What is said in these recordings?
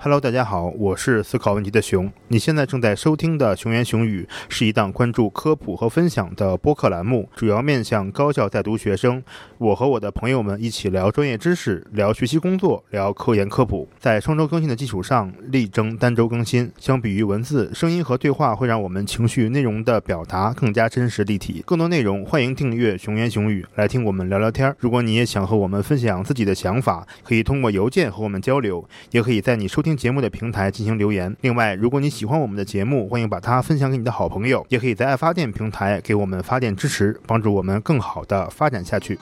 Hello，大家好，我是思考问题的熊。你现在正在收听的《熊言熊语》是一档关注科普和分享的播客栏目，主要面向高校在读学生。我和我的朋友们一起聊专业知识，聊学习工作，聊科研科普。在双周更新的基础上，力争单周更新。相比于文字，声音和对话会让我们情绪内容的表达更加真实立体。更多内容，欢迎订阅《熊言熊语》，来听我们聊聊天。如果你也想和我们分享自己的想法，可以通过邮件和我们交流，也可以在你收听听节目的平台进行留言。另外，如果你喜欢我们的节目，欢迎把它分享给你的好朋友，也可以在爱发电平台给我们发电支持，帮助我们更好的发展下去。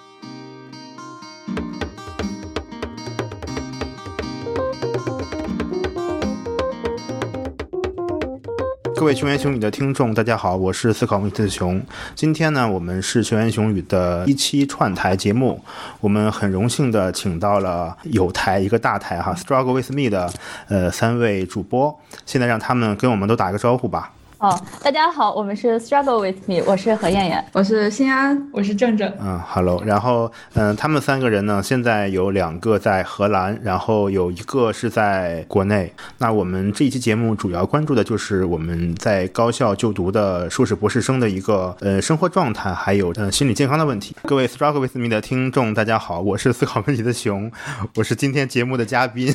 各位熊言熊语的听众，大家好，我是思考问题的熊。今天呢，我们是熊言熊语的一期串台节目，我们很荣幸的请到了有台一个大台哈，Struggle with me 的呃三位主播，现在让他们跟我们都打个招呼吧。哦，大家好，我们是 Struggle with me，我是何燕燕，我是新安，我是正正。嗯，Hello，然后嗯，他们三个人呢，现在有两个在荷兰，然后有一个是在国内。那我们这一期节目主要关注的就是我们在高校就读的硕士博士生的一个呃生活状态，还有呃心理健康的问题。各位 Struggle with me 的听众，大家好，我是思考问题的熊，我是今天节目的嘉宾。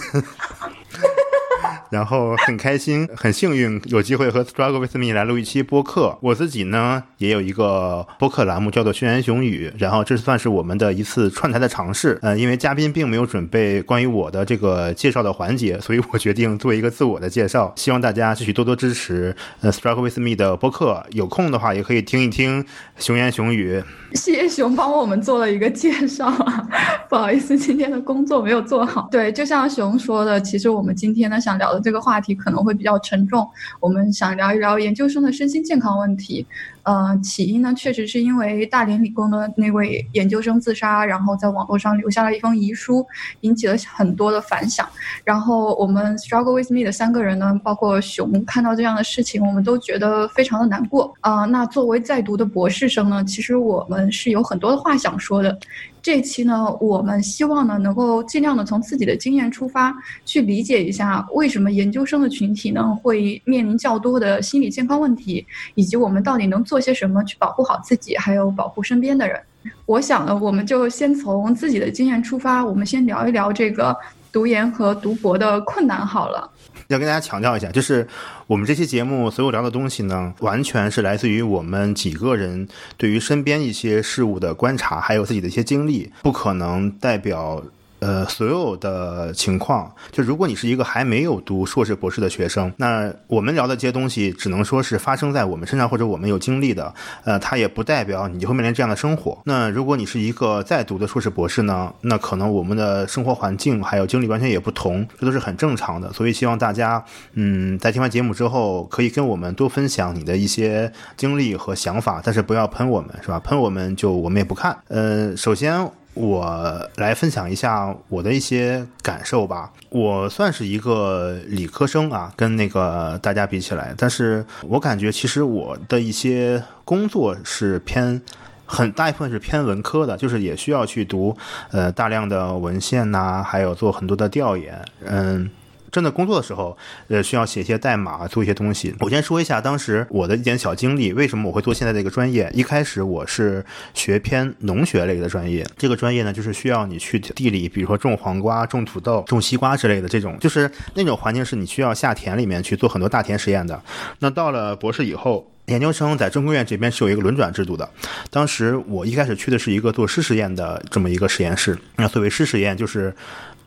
然后很开心，很幸运有机会和 Struggle with me 来录一期播客。我自己呢也有一个播客栏目，叫做《轩辕雄语》。然后这算是我们的一次串台的尝试。呃，因为嘉宾并没有准备关于我的这个介绍的环节，所以我决定做一个自我的介绍。希望大家继续多多支持呃 Struggle with me 的播客。有空的话也可以听一听《雄言雄语》。谢谢熊帮我们做了一个介绍啊，不好意思，今天的工作没有做好。对，就像熊说的，其实我们今天呢想聊的这个话题可能会比较沉重，我们想聊一聊研究生的身心健康问题。呃，起因呢，确实是因为大连理工的那位研究生自杀，然后在网络上留下了一封遗书，引起了很多的反响。然后我们 struggle with me 的三个人呢，包括熊，看到这样的事情，我们都觉得非常的难过啊。那作为在读的博士生呢，其实我们是有很多的话想说的。这期呢，我们希望呢，能够尽量的从自己的经验出发，去理解一下为什么研究生的群体呢会面临较多的心理健康问题，以及我们到底能做些什么去保护好自己，还有保护身边的人。我想呢，我们就先从自己的经验出发，我们先聊一聊这个读研和读博的困难好了。要跟大家强调一下，就是我们这期节目所有聊的东西呢，完全是来自于我们几个人对于身边一些事物的观察，还有自己的一些经历，不可能代表。呃，所有的情况，就如果你是一个还没有读硕士博士的学生，那我们聊的这些东西，只能说是发生在我们身上或者我们有经历的，呃，它也不代表你就会面临这样的生活。那如果你是一个在读的硕士博士呢，那可能我们的生活环境还有经历完全也不同，这都是很正常的。所以希望大家，嗯，在听完节目之后，可以跟我们多分享你的一些经历和想法，但是不要喷我们，是吧？喷我们就我们也不看。呃，首先。我来分享一下我的一些感受吧。我算是一个理科生啊，跟那个大家比起来，但是我感觉其实我的一些工作是偏很大一部分是偏文科的，就是也需要去读呃大量的文献呐，还有做很多的调研，嗯。真的工作的时候，呃，需要写一些代码，做一些东西。我先说一下当时我的一点小经历，为什么我会做现在这个专业？一开始我是学偏农学类的专业，这个专业呢，就是需要你去地里，比如说种黄瓜、种土豆、种西瓜之类的这种，就是那种环境是你需要下田里面去做很多大田实验的。那到了博士以后，研究生在中科院这边是有一个轮转制度的。当时我一开始去的是一个做湿实验的这么一个实验室。那所谓湿实验就是。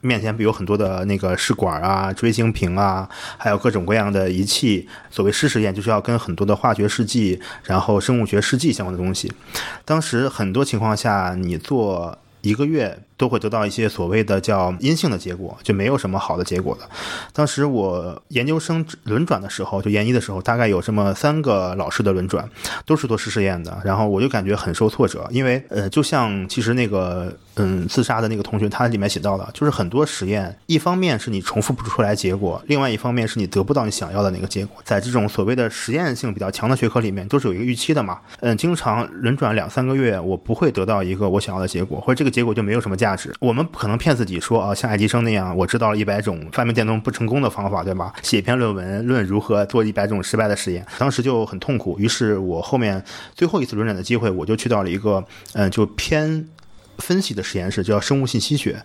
面前有很多的那个试管啊、锥形瓶啊，还有各种各样的仪器。所谓试实验，就是要跟很多的化学试剂、然后生物学试剂相关的东西。当时很多情况下，你做一个月。都会得到一些所谓的叫阴性的结果，就没有什么好的结果的。当时我研究生轮转的时候，就研一的时候，大概有这么三个老师的轮转，都是做实实验的。然后我就感觉很受挫折，因为呃，就像其实那个嗯自杀的那个同学，他里面写到的，就是很多实验，一方面是你重复不出来结果，另外一方面是你得不到你想要的那个结果。在这种所谓的实验性比较强的学科里面，都是有一个预期的嘛。嗯，经常轮转两三个月，我不会得到一个我想要的结果，或者这个结果就没有什么。价值。我们不可能骗自己说啊，像爱迪生那样，我知道了一百种发明电灯不成功的方法，对吧？写一篇论文论如何做一百种失败的实验，当时就很痛苦。于是我后面最后一次轮转的机会，我就去到了一个嗯，就偏。分析的实验室叫生物信息学，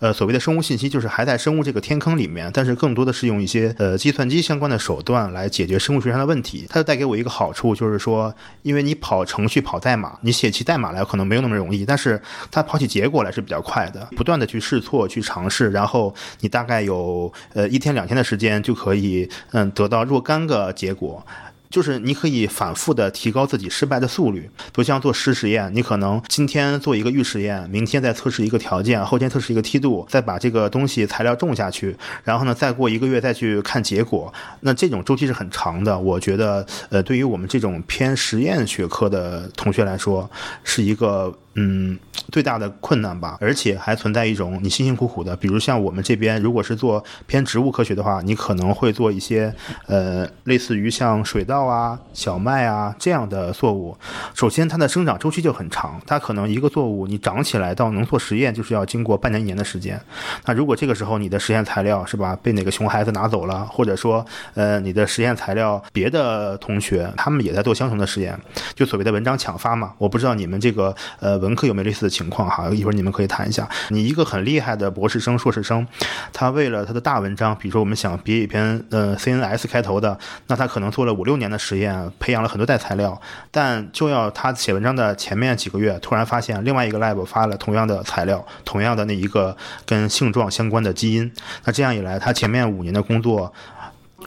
呃，所谓的生物信息就是还在生物这个天坑里面，但是更多的是用一些呃计算机相关的手段来解决生物学上的问题。它带给我一个好处，就是说，因为你跑程序、跑代码，你写起代码来可能没有那么容易，但是它跑起结果来是比较快的。不断的去试错、去尝试，然后你大概有呃一天两天的时间就可以嗯得到若干个结果。就是你可以反复的提高自己失败的速率，不像做实实验，你可能今天做一个预实验，明天再测试一个条件，后天测试一个梯度，再把这个东西材料种下去，然后呢，再过一个月再去看结果。那这种周期是很长的。我觉得，呃，对于我们这种偏实验学科的同学来说，是一个。嗯，最大的困难吧，而且还存在一种你辛辛苦苦的，比如像我们这边，如果是做偏植物科学的话，你可能会做一些呃，类似于像水稻啊、小麦啊这样的作物。首先，它的生长周期就很长，它可能一个作物你长起来到能做实验，就是要经过半年一年的时间。那如果这个时候你的实验材料是吧，被哪个熊孩子拿走了，或者说呃，你的实验材料别的同学他们也在做相同的实验，就所谓的文章抢发嘛。我不知道你们这个呃。文科有没有类似的情况？哈，一会儿你们可以谈一下。你一个很厉害的博士生、硕士生，他为了他的大文章，比如说我们想别一篇呃 CNS 开头的，那他可能做了五六年的实验，培养了很多代材料，但就要他写文章的前面几个月，突然发现另外一个 lab 发了同样的材料，同样的那一个跟性状相关的基因，那这样一来，他前面五年的工作，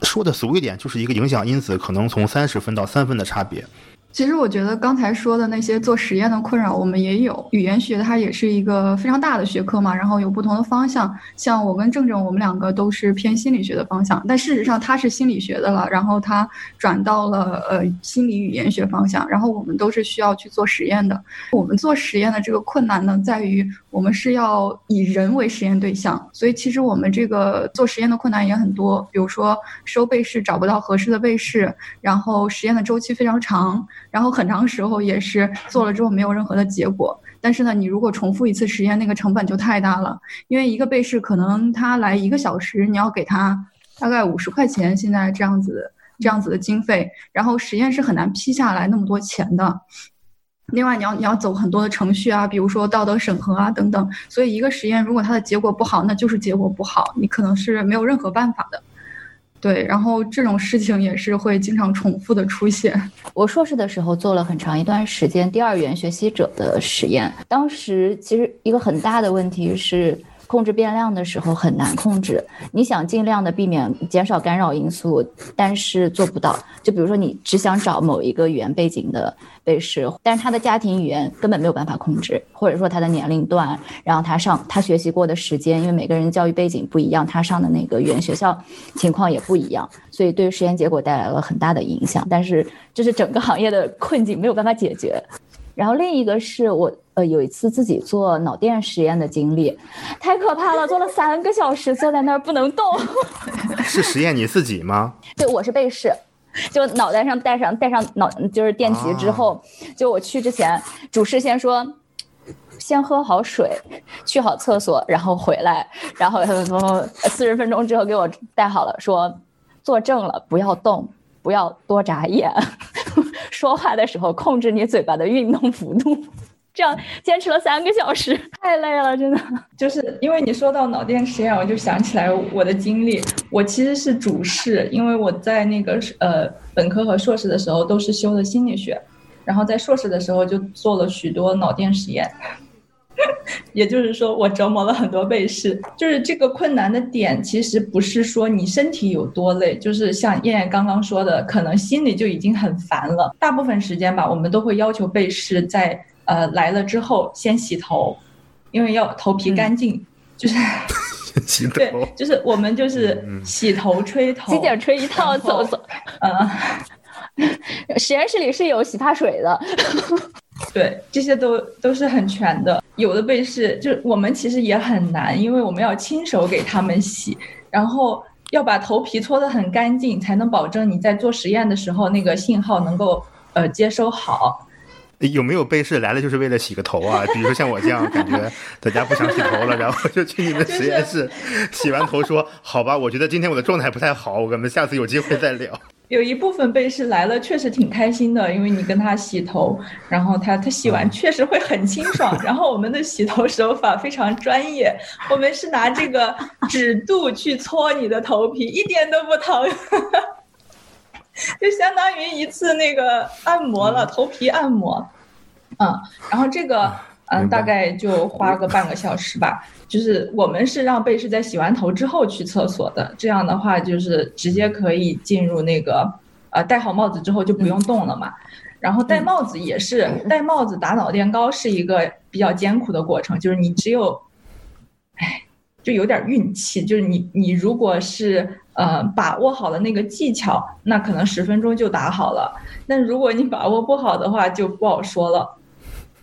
说的俗一点，就是一个影响因子可能从三十分到三分的差别。其实我觉得刚才说的那些做实验的困扰，我们也有。语言学它也是一个非常大的学科嘛，然后有不同的方向。像我跟郑郑，我们两个都是偏心理学的方向，但事实上他是心理学的了，然后他转到了呃心理语言学方向。然后我们都是需要去做实验的。我们做实验的这个困难呢，在于我们是要以人为实验对象，所以其实我们这个做实验的困难也很多。比如说收被试找不到合适的被试，然后实验的周期非常长。然后很长时候也是做了之后没有任何的结果，但是呢，你如果重复一次实验，那个成本就太大了，因为一个被试可能他来一个小时，你要给他大概五十块钱，现在这样子这样子的经费，然后实验是很难批下来那么多钱的。另外，你要你要走很多的程序啊，比如说道德审核啊等等，所以一个实验如果它的结果不好，那就是结果不好，你可能是没有任何办法的。对，然后这种事情也是会经常重复的出现。我硕士的时候做了很长一段时间第二元学习者的实验，当时其实一个很大的问题是。控制变量的时候很难控制，你想尽量的避免减少干扰因素，但是做不到。就比如说你只想找某一个语言背景的被试，但是他的家庭语言根本没有办法控制，或者说他的年龄段，然后他上他学习过的时间，因为每个人教育背景不一样，他上的那个语言学校情况也不一样，所以对实验结果带来了很大的影响。但是这是整个行业的困境，没有办法解决。然后另一个是我呃有一次自己做脑电实验的经历，太可怕了，做了三个小时，坐在那儿不能动。是实验你自己吗？对，我是被试，就脑袋上戴上戴上脑就是电极之后，就我去之前，主事先说，先喝好水，去好厕所，然后回来，然后四十分钟之后给我戴好了，说坐正了，不要动。不要多眨眼，说话的时候控制你嘴巴的运动幅度，这样坚持了三个小时，太累了，真的。就是因为你说到脑电实验，我就想起来我的经历。我其实是主事，因为我在那个呃本科和硕士的时候都是修的心理学，然后在硕士的时候就做了许多脑电实验。也就是说，我折磨了很多被试。就是这个困难的点，其实不是说你身体有多累，就是像燕燕刚刚说的，可能心里就已经很烦了。大部分时间吧，我们都会要求被试在呃来了之后先洗头，因为要头皮干净，就是洗头。对，就是我们就是洗头、吹头、洗剪吹一套走走。嗯。实验室里是有洗发水的，对，这些都都是很全的。有的被试，就我们其实也很难，因为我们要亲手给他们洗，然后要把头皮搓得很干净，才能保证你在做实验的时候那个信号能够呃接收好。有没有被试来了就是为了洗个头啊？比如说像我这样，感觉在家不想洗头了，然后就去你们实验室 洗完头，说好吧，我觉得今天我的状态不太好，我们下次有机会再聊。有一部分被试来了，确实挺开心的，因为你跟他洗头，然后他他洗完确实会很清爽。然后我们的洗头手法非常专业，我们是拿这个指肚去搓你的头皮，一点都不疼，就相当于一次那个按摩了，头皮按摩。嗯，然后这个嗯大概就花个半个小时吧。就是我们是让被试在洗完头之后去厕所的，这样的话就是直接可以进入那个，呃，戴好帽子之后就不用动了嘛。然后戴帽子也是戴帽子打脑电高是一个比较艰苦的过程，就是你只有，哎，就有点运气，就是你你如果是呃把握好了那个技巧，那可能十分钟就打好了。但如果你把握不好的话，就不好说了。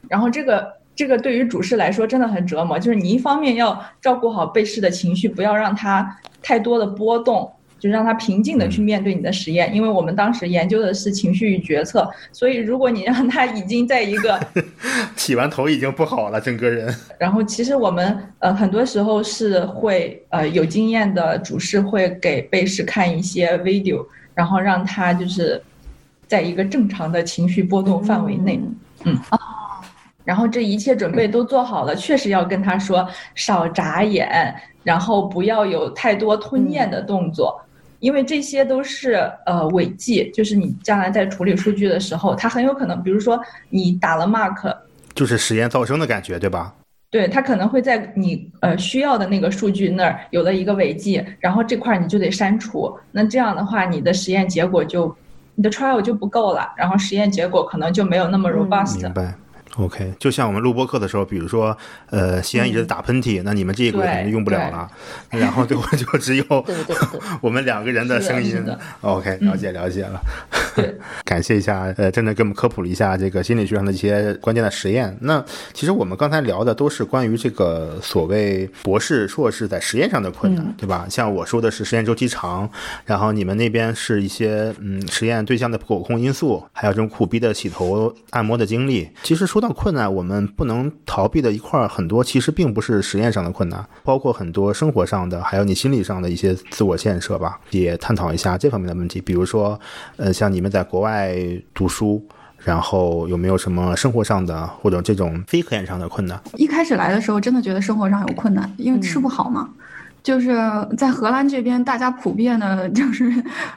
然后这个。这个对于主事来说真的很折磨，就是你一方面要照顾好被试的情绪，不要让他太多的波动，就让他平静的去面对你的实验。因为我们当时研究的是情绪与决策，所以如果你让他已经在一个 洗完头已经不好了，整个人。然后其实我们呃很多时候是会呃有经验的主事会给被试看一些 video，然后让他就是在一个正常的情绪波动范围内，嗯。然后这一切准备都做好了，确实要跟他说少眨眼，然后不要有太多吞咽的动作，因为这些都是呃违纪，就是你将来在处理数据的时候，它很有可能，比如说你打了 mark，就是实验噪声的感觉，对吧？对，它可能会在你呃需要的那个数据那儿有了一个违纪，然后这块你就得删除，那这样的话你的实验结果就你的 trial 就不够了，然后实验结果可能就没有那么 robust。明白。OK，就像我们录播课的时候，比如说，呃，西安一直在打喷嚏，那你们这一轨可能就用不了了，然后最后 就只有 我们两个人的声音。OK，了解了解了。感谢一下，呃，真的给我们科普了一下这个心理学上的一些关键的实验。那其实我们刚才聊的都是关于这个所谓博士、硕士在实验上的困难，对吧？像我说的是实验周期长，然后你们那边是一些嗯实验对象的不可控因素，还有这种苦逼的洗头按摩的经历。其实说到困难，我们不能逃避的一块很多，其实并不是实验上的困难，包括很多生活上的，还有你心理上的一些自我建设吧。也探讨一下这方面的问题，比如说，呃，像你。你们在国外读书，然后有没有什么生活上的或者这种非科研上的困难？一开始来的时候，真的觉得生活上有困难，因为吃不好嘛。就是在荷兰这边，大家普遍的就是，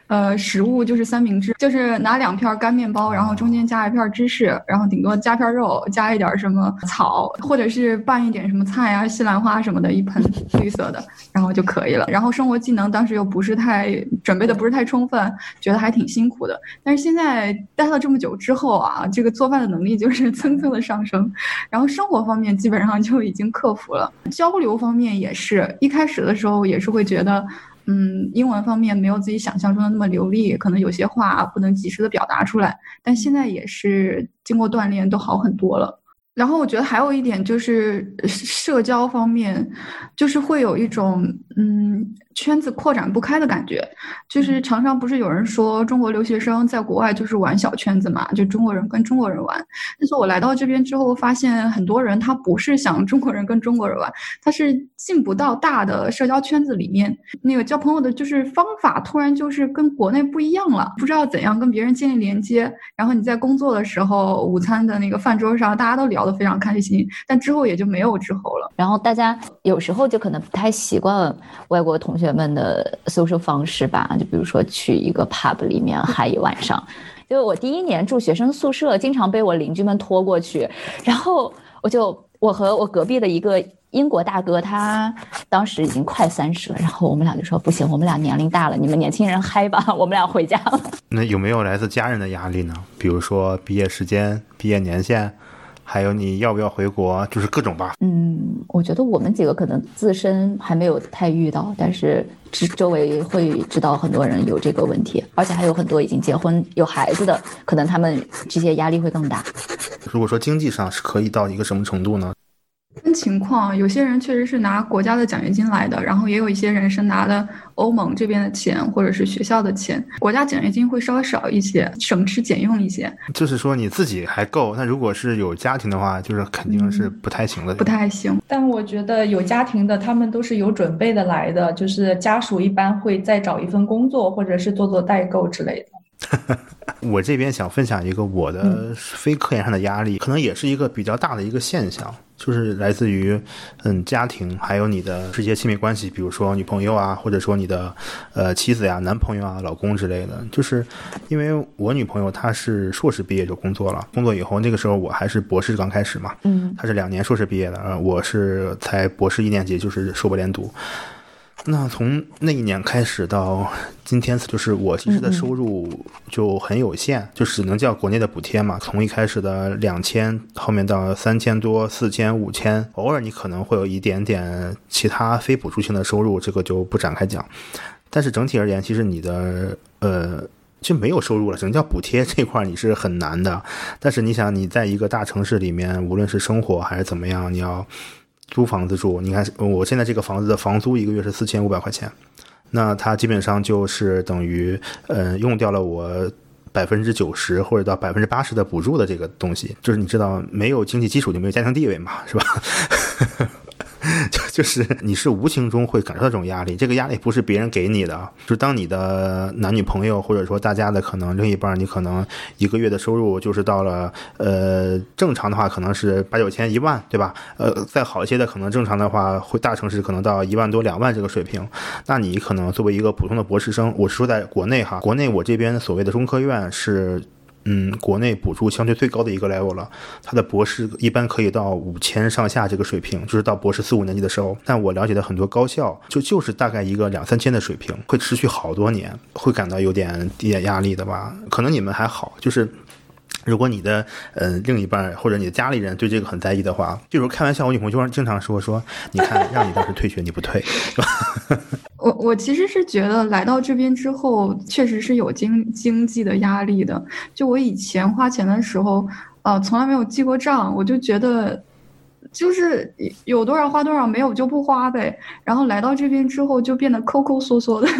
呃，食物就是三明治，就是拿两片干面包，然后中间加一片芝士，然后顶多加片肉，加一点什么草，或者是拌一点什么菜啊、西兰花什么的，一盆绿色的，然后就可以了。然后生活技能当时又不是太准备的，不是太充分，觉得还挺辛苦的。但是现在待了这么久之后啊，这个做饭的能力就是 蹭蹭的上升，然后生活方面基本上就已经克服了，交流方面也是一开始的。时候也是会觉得，嗯，英文方面没有自己想象中的那么流利，可能有些话不能及时的表达出来。但现在也是经过锻炼，都好很多了。然后我觉得还有一点就是社交方面，就是会有一种嗯。圈子扩展不开的感觉，就是常常不是有人说中国留学生在国外就是玩小圈子嘛，就中国人跟中国人玩。但是我来到这边之后，发现很多人他不是想中国人跟中国人玩，他是进不到大的社交圈子里面。那个交朋友的就是方法突然就是跟国内不一样了，不知道怎样跟别人建立连接。然后你在工作的时候，午餐的那个饭桌上，大家都聊得非常开心，但之后也就没有之后了。然后大家有时候就可能不太习惯外国同学。学们的 social 方式吧，就比如说去一个 pub 里面嗨一晚上。就我第一年住学生宿舍，经常被我邻居们拖过去，然后我就我和我隔壁的一个英国大哥，他当时已经快三十了，然后我们俩就说不行，我们俩年龄大了，你们年轻人嗨吧，我们俩回家了。那有没有来自家人的压力呢？比如说毕业时间、毕业年限？还有你要不要回国，就是各种吧。嗯，我觉得我们几个可能自身还没有太遇到，但是周围会知道很多人有这个问题，而且还有很多已经结婚有孩子的，可能他们这些压力会更大。如果说经济上是可以到一个什么程度呢？分情况，有些人确实是拿国家的奖学金来的，然后也有一些人是拿的欧盟这边的钱或者是学校的钱。国家奖学金会稍微少一些，省吃俭用一些。就是说你自己还够，那如果是有家庭的话，就是肯定是不太行的。不太行。但我觉得有家庭的，他们都是有准备的来的，就是家属一般会再找一份工作，或者是做做代购之类的。我这边想分享一个我的非科研上的压力，可能也是一个比较大的一个现象，就是来自于嗯家庭，还有你的这些亲密关系，比如说女朋友啊，或者说你的呃妻子呀、男朋友啊、老公之类的。就是因为我女朋友她是硕士毕业就工作了，工作以后那个时候我还是博士刚开始嘛，嗯，她是两年硕士毕业的，呃，我是才博士一年级，就是硕博连读。那从那一年开始到今天，就是我其实的收入就很有限，就只能叫国内的补贴嘛。从一开始的两千，后面到三千多、四千、五千，偶尔你可能会有一点点其他非补助性的收入，这个就不展开讲。但是整体而言，其实你的呃就没有收入了，只能叫补贴这块你是很难的。但是你想，你在一个大城市里面，无论是生活还是怎么样，你要。租房子住，你看我现在这个房子的房租一个月是四千五百块钱，那它基本上就是等于，呃，用掉了我百分之九十或者到百分之八十的补助的这个东西，就是你知道，没有经济基础就没有家庭地位嘛，是吧？就就是你是无形中会感受到这种压力，这个压力不是别人给你的，就是当你的男女朋友或者说大家的可能另一半，你可能一个月的收入就是到了呃正常的话可能是八九千一万，对吧？呃，再好一些的可能正常的话会大城市可能到一万多两万这个水平，那你可能作为一个普通的博士生，我是说在国内哈，国内我这边所谓的中科院是。嗯，国内补助相对最高的一个 level 了，他的博士一般可以到五千上下这个水平，就是到博士四五年级的时候。但我了解的很多高校，就就是大概一个两三千的水平，会持续好多年，会感到有点点压力的吧？可能你们还好，就是。如果你的呃另一半或者你的家里人对这个很在意的话，就是开玩笑，我女朋友就经常说说，你看让你当时退学你不退，是吧？我我其实是觉得来到这边之后，确实是有经经济的压力的。就我以前花钱的时候，呃，从来没有记过账，我就觉得就是有多少花多少，没有就不花呗。然后来到这边之后，就变得抠抠缩缩的。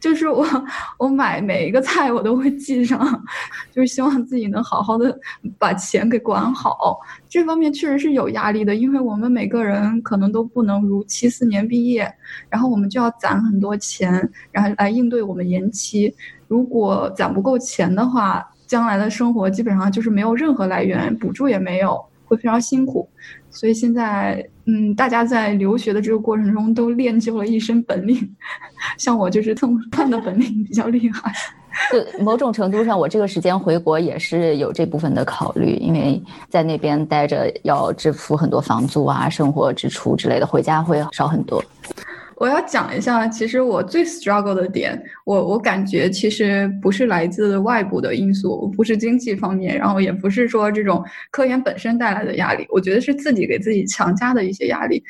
就是我，我买每一个菜我都会记上，就是希望自己能好好的把钱给管好。这方面确实是有压力的，因为我们每个人可能都不能如期四年毕业，然后我们就要攒很多钱，然后来应对我们延期。如果攒不够钱的话，将来的生活基本上就是没有任何来源，补助也没有，会非常辛苦。所以现在，嗯，大家在留学的这个过程中都练就了一身本领，像我就是蹭饭的本领比较厉害。就某种程度上，我这个时间回国也是有这部分的考虑，因为在那边待着要支付很多房租啊、生活支出之类的，回家会少很多。我要讲一下，其实我最 struggle 的点，我我感觉其实不是来自外部的因素，不是经济方面，然后也不是说这种科研本身带来的压力，我觉得是自己给自己强加的一些压力。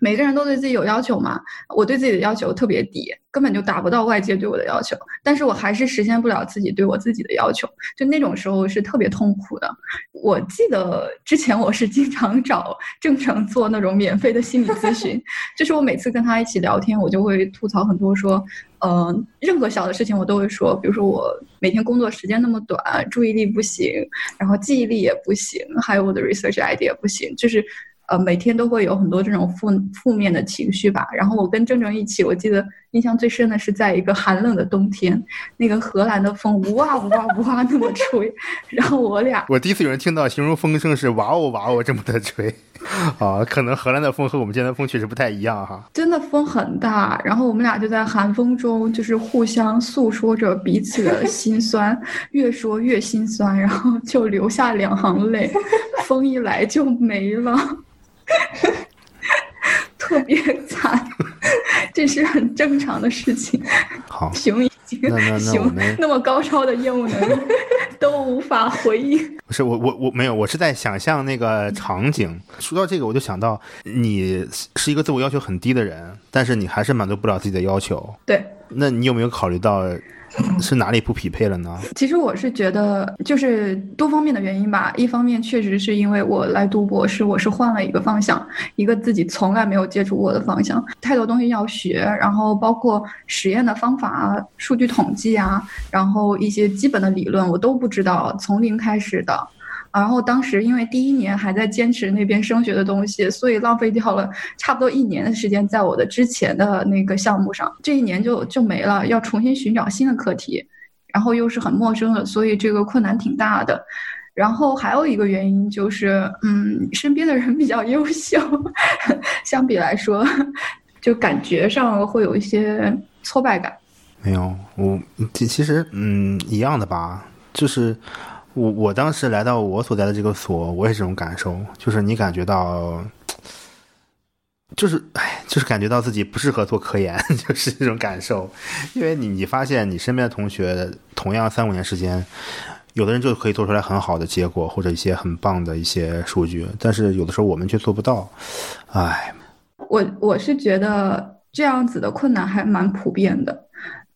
每个人都对自己有要求嘛，我对自己的要求特别低，根本就达不到外界对我的要求，但是我还是实现不了自己对我自己的要求，就那种时候是特别痛苦的。我记得之前我是经常找郑成做那种免费的心理咨询，就是我每次跟他一起聊天，我就会吐槽很多，说，嗯，任何小的事情我都会说，比如说我每天工作时间那么短，注意力不行，然后记忆力也不行，还有我的 research idea 不行，就是。呃，每天都会有很多这种负负面的情绪吧。然后我跟郑正一起，我记得印象最深的是在一个寒冷的冬天，那个荷兰的风呜哇呜哇呜哇那么吹，然后我俩，我第一次有人听到形容风声是哇哦哇哦这么的吹，啊，可能荷兰的风和我们这边的风确实不太一样哈。真的风很大，然后我们俩就在寒风中，就是互相诉说着彼此的心酸，越说越心酸，然后就流下两行泪，风一来就没了。特别惨，这是很正常的事情。好，熊已经熊那么高超的业务能力都无法回应。不是我我我没有，我是在想象那个场景。说到这个，我就想到你是一个自我要求很低的人，但是你还是满足不了自己的要求。对，那你有没有考虑到是哪里不匹配了呢？其实我是觉得，就是多方面的原因吧。一方面确实是因为我来读博士，我是换了一个方向，一个自己从来没有接触过的方向，太多东西要学，然后包括实验的方法啊、数据统计啊，然后一些基本的理论我都不知道，从零开始的。然后当时因为第一年还在坚持那边升学的东西，所以浪费掉了差不多一年的时间在我的之前的那个项目上，这一年就就没了，要重新寻找新的课题，然后又是很陌生的，所以这个困难挺大的。然后还有一个原因就是，嗯，身边的人比较优秀，相比来说，就感觉上会有一些挫败感。没有，我其其实嗯一样的吧，就是。我我当时来到我所在的这个所，我也是这种感受，就是你感觉到，就是哎，就是感觉到自己不适合做科研，就是这种感受。因为你你发现你身边的同学，同样三五年时间，有的人就可以做出来很好的结果，或者一些很棒的一些数据，但是有的时候我们却做不到。哎，我我是觉得这样子的困难还蛮普遍的。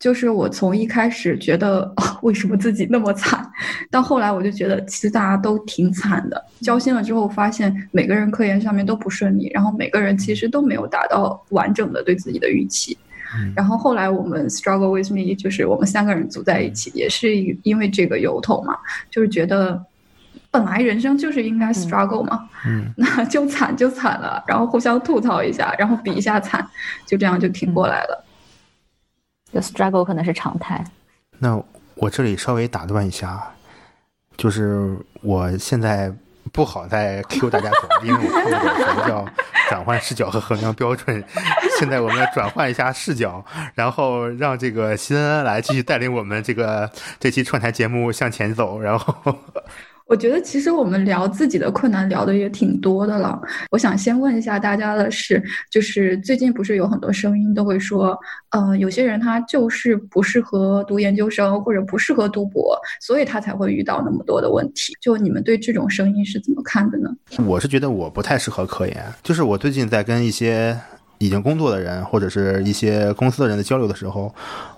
就是我从一开始觉得啊，为什么自己那么惨，到后来我就觉得其实大家都挺惨的。交心了之后，发现每个人科研上面都不顺利，然后每个人其实都没有达到完整的对自己的预期。然后后来我们 struggle with me，就是我们三个人组在一起，也是因为这个由头嘛，就是觉得本来人生就是应该 struggle 嘛，嗯，那就惨就惨了，然后互相吐槽一下，然后比一下惨，就这样就挺过来了。就 struggle 可能是常态。那我这里稍微打断一下，就是我现在不好再 Q 大家走，因为我看不懂什么叫转换视角和衡量标准。现在我们转换一下视角，然后让这个新恩来继续带领我们这个这期串台节目向前走，然后。我觉得其实我们聊自己的困难聊的也挺多的了。我想先问一下大家的是，就是最近不是有很多声音都会说，呃，有些人他就是不适合读研究生或者不适合读博，所以他才会遇到那么多的问题。就你们对这种声音是怎么看的呢？我是觉得我不太适合科研。就是我最近在跟一些已经工作的人或者是一些公司的人的交流的时候，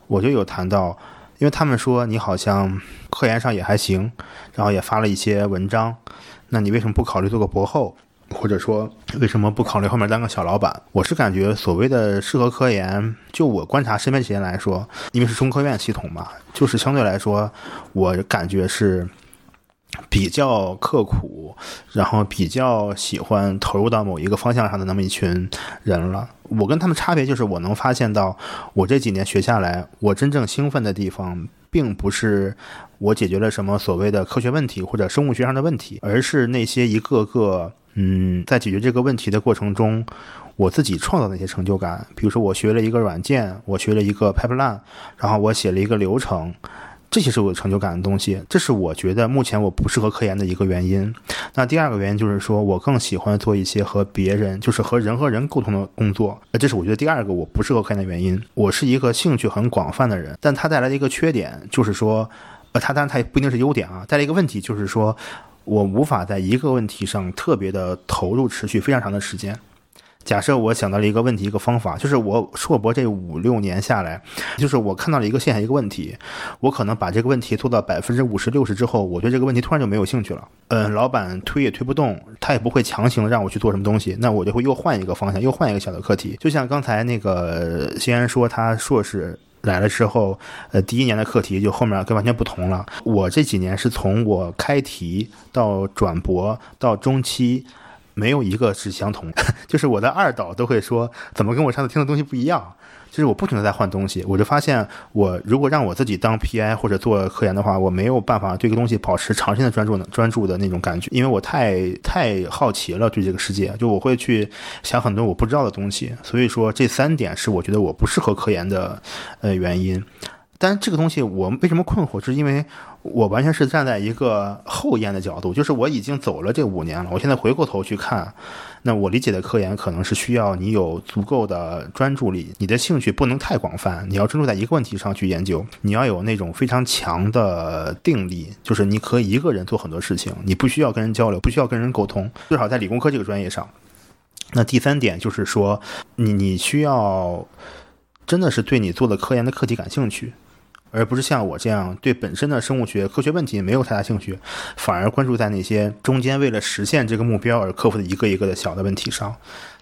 我就有谈到。因为他们说你好像科研上也还行，然后也发了一些文章，那你为什么不考虑做个博后，或者说为什么不考虑后面当个小老板？我是感觉所谓的适合科研，就我观察身边这些人来说，因为是中科院系统嘛，就是相对来说，我感觉是。比较刻苦，然后比较喜欢投入到某一个方向上的那么一群人了。我跟他们差别就是，我能发现到，我这几年学下来，我真正兴奋的地方，并不是我解决了什么所谓的科学问题或者生物学上的问题，而是那些一个个，嗯，在解决这个问题的过程中，我自己创造的那些成就感。比如说，我学了一个软件，我学了一个 pipeline，然后我写了一个流程。这些是我有成就感的东西，这是我觉得目前我不适合科研的一个原因。那第二个原因就是说我更喜欢做一些和别人，就是和人和人沟通的工作。呃，这是我觉得第二个我不适合科研的原因。我是一个兴趣很广泛的人，但它带来的一个缺点就是说，呃，它当然它也不一定是优点啊。带来一个问题就是说，我无法在一个问题上特别的投入，持续非常长的时间。假设我想到了一个问题，一个方法，就是我硕博这五六年下来，就是我看到了一个现象，一个问题，我可能把这个问题做到百分之五十六十之后，我对这个问题突然就没有兴趣了。嗯，老板推也推不动，他也不会强行让我去做什么东西，那我就会又换一个方向，又换一个小的课题。就像刚才那个先说，他硕士来了之后，呃，第一年的课题就后面跟完全不同了。我这几年是从我开题到转博到中期。没有一个是相同，就是我的二导都会说怎么跟我上次听的东西不一样，就是我不停的在换东西，我就发现我如果让我自己当 PI 或者做科研的话，我没有办法对一个东西保持长时间的专注专注的那种感觉，因为我太太好奇了对这个世界，就我会去想很多我不知道的东西，所以说这三点是我觉得我不适合科研的呃原因。但这个东西我为什么困惑？是因为我完全是站在一个后验的角度，就是我已经走了这五年了，我现在回过头去看，那我理解的科研可能是需要你有足够的专注力，你的兴趣不能太广泛，你要专注在一个问题上去研究，你要有那种非常强的定力，就是你可以一个人做很多事情，你不需要跟人交流，不需要跟人沟通，至少在理工科这个专业上。那第三点就是说，你你需要。真的是对你做的科研的课题感兴趣，而不是像我这样对本身的生物学科学问题没有太大兴趣，反而关注在那些中间为了实现这个目标而克服的一个一个的小的问题上。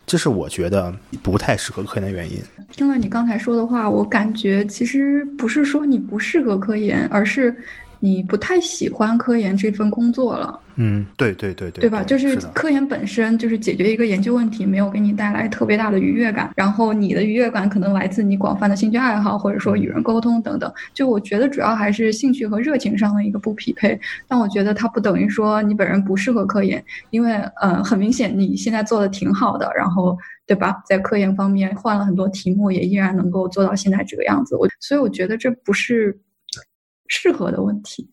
这是我觉得不太适合科研的原因。听了你刚才说的话，我感觉其实不是说你不适合科研，而是。你不太喜欢科研这份工作了，嗯，对对对对，对吧？就是科研本身就是解决一个研究问题，没有给你带来特别大的愉悦感，然后你的愉悦感可能来自你广泛的兴趣爱好，或者说与人沟通等等。就我觉得主要还是兴趣和热情上的一个不匹配，但我觉得它不等于说你本人不适合科研，因为呃，很明显你现在做的挺好的，然后对吧？在科研方面换了很多题目，也依然能够做到现在这个样子。我所以我觉得这不是。适合的问题，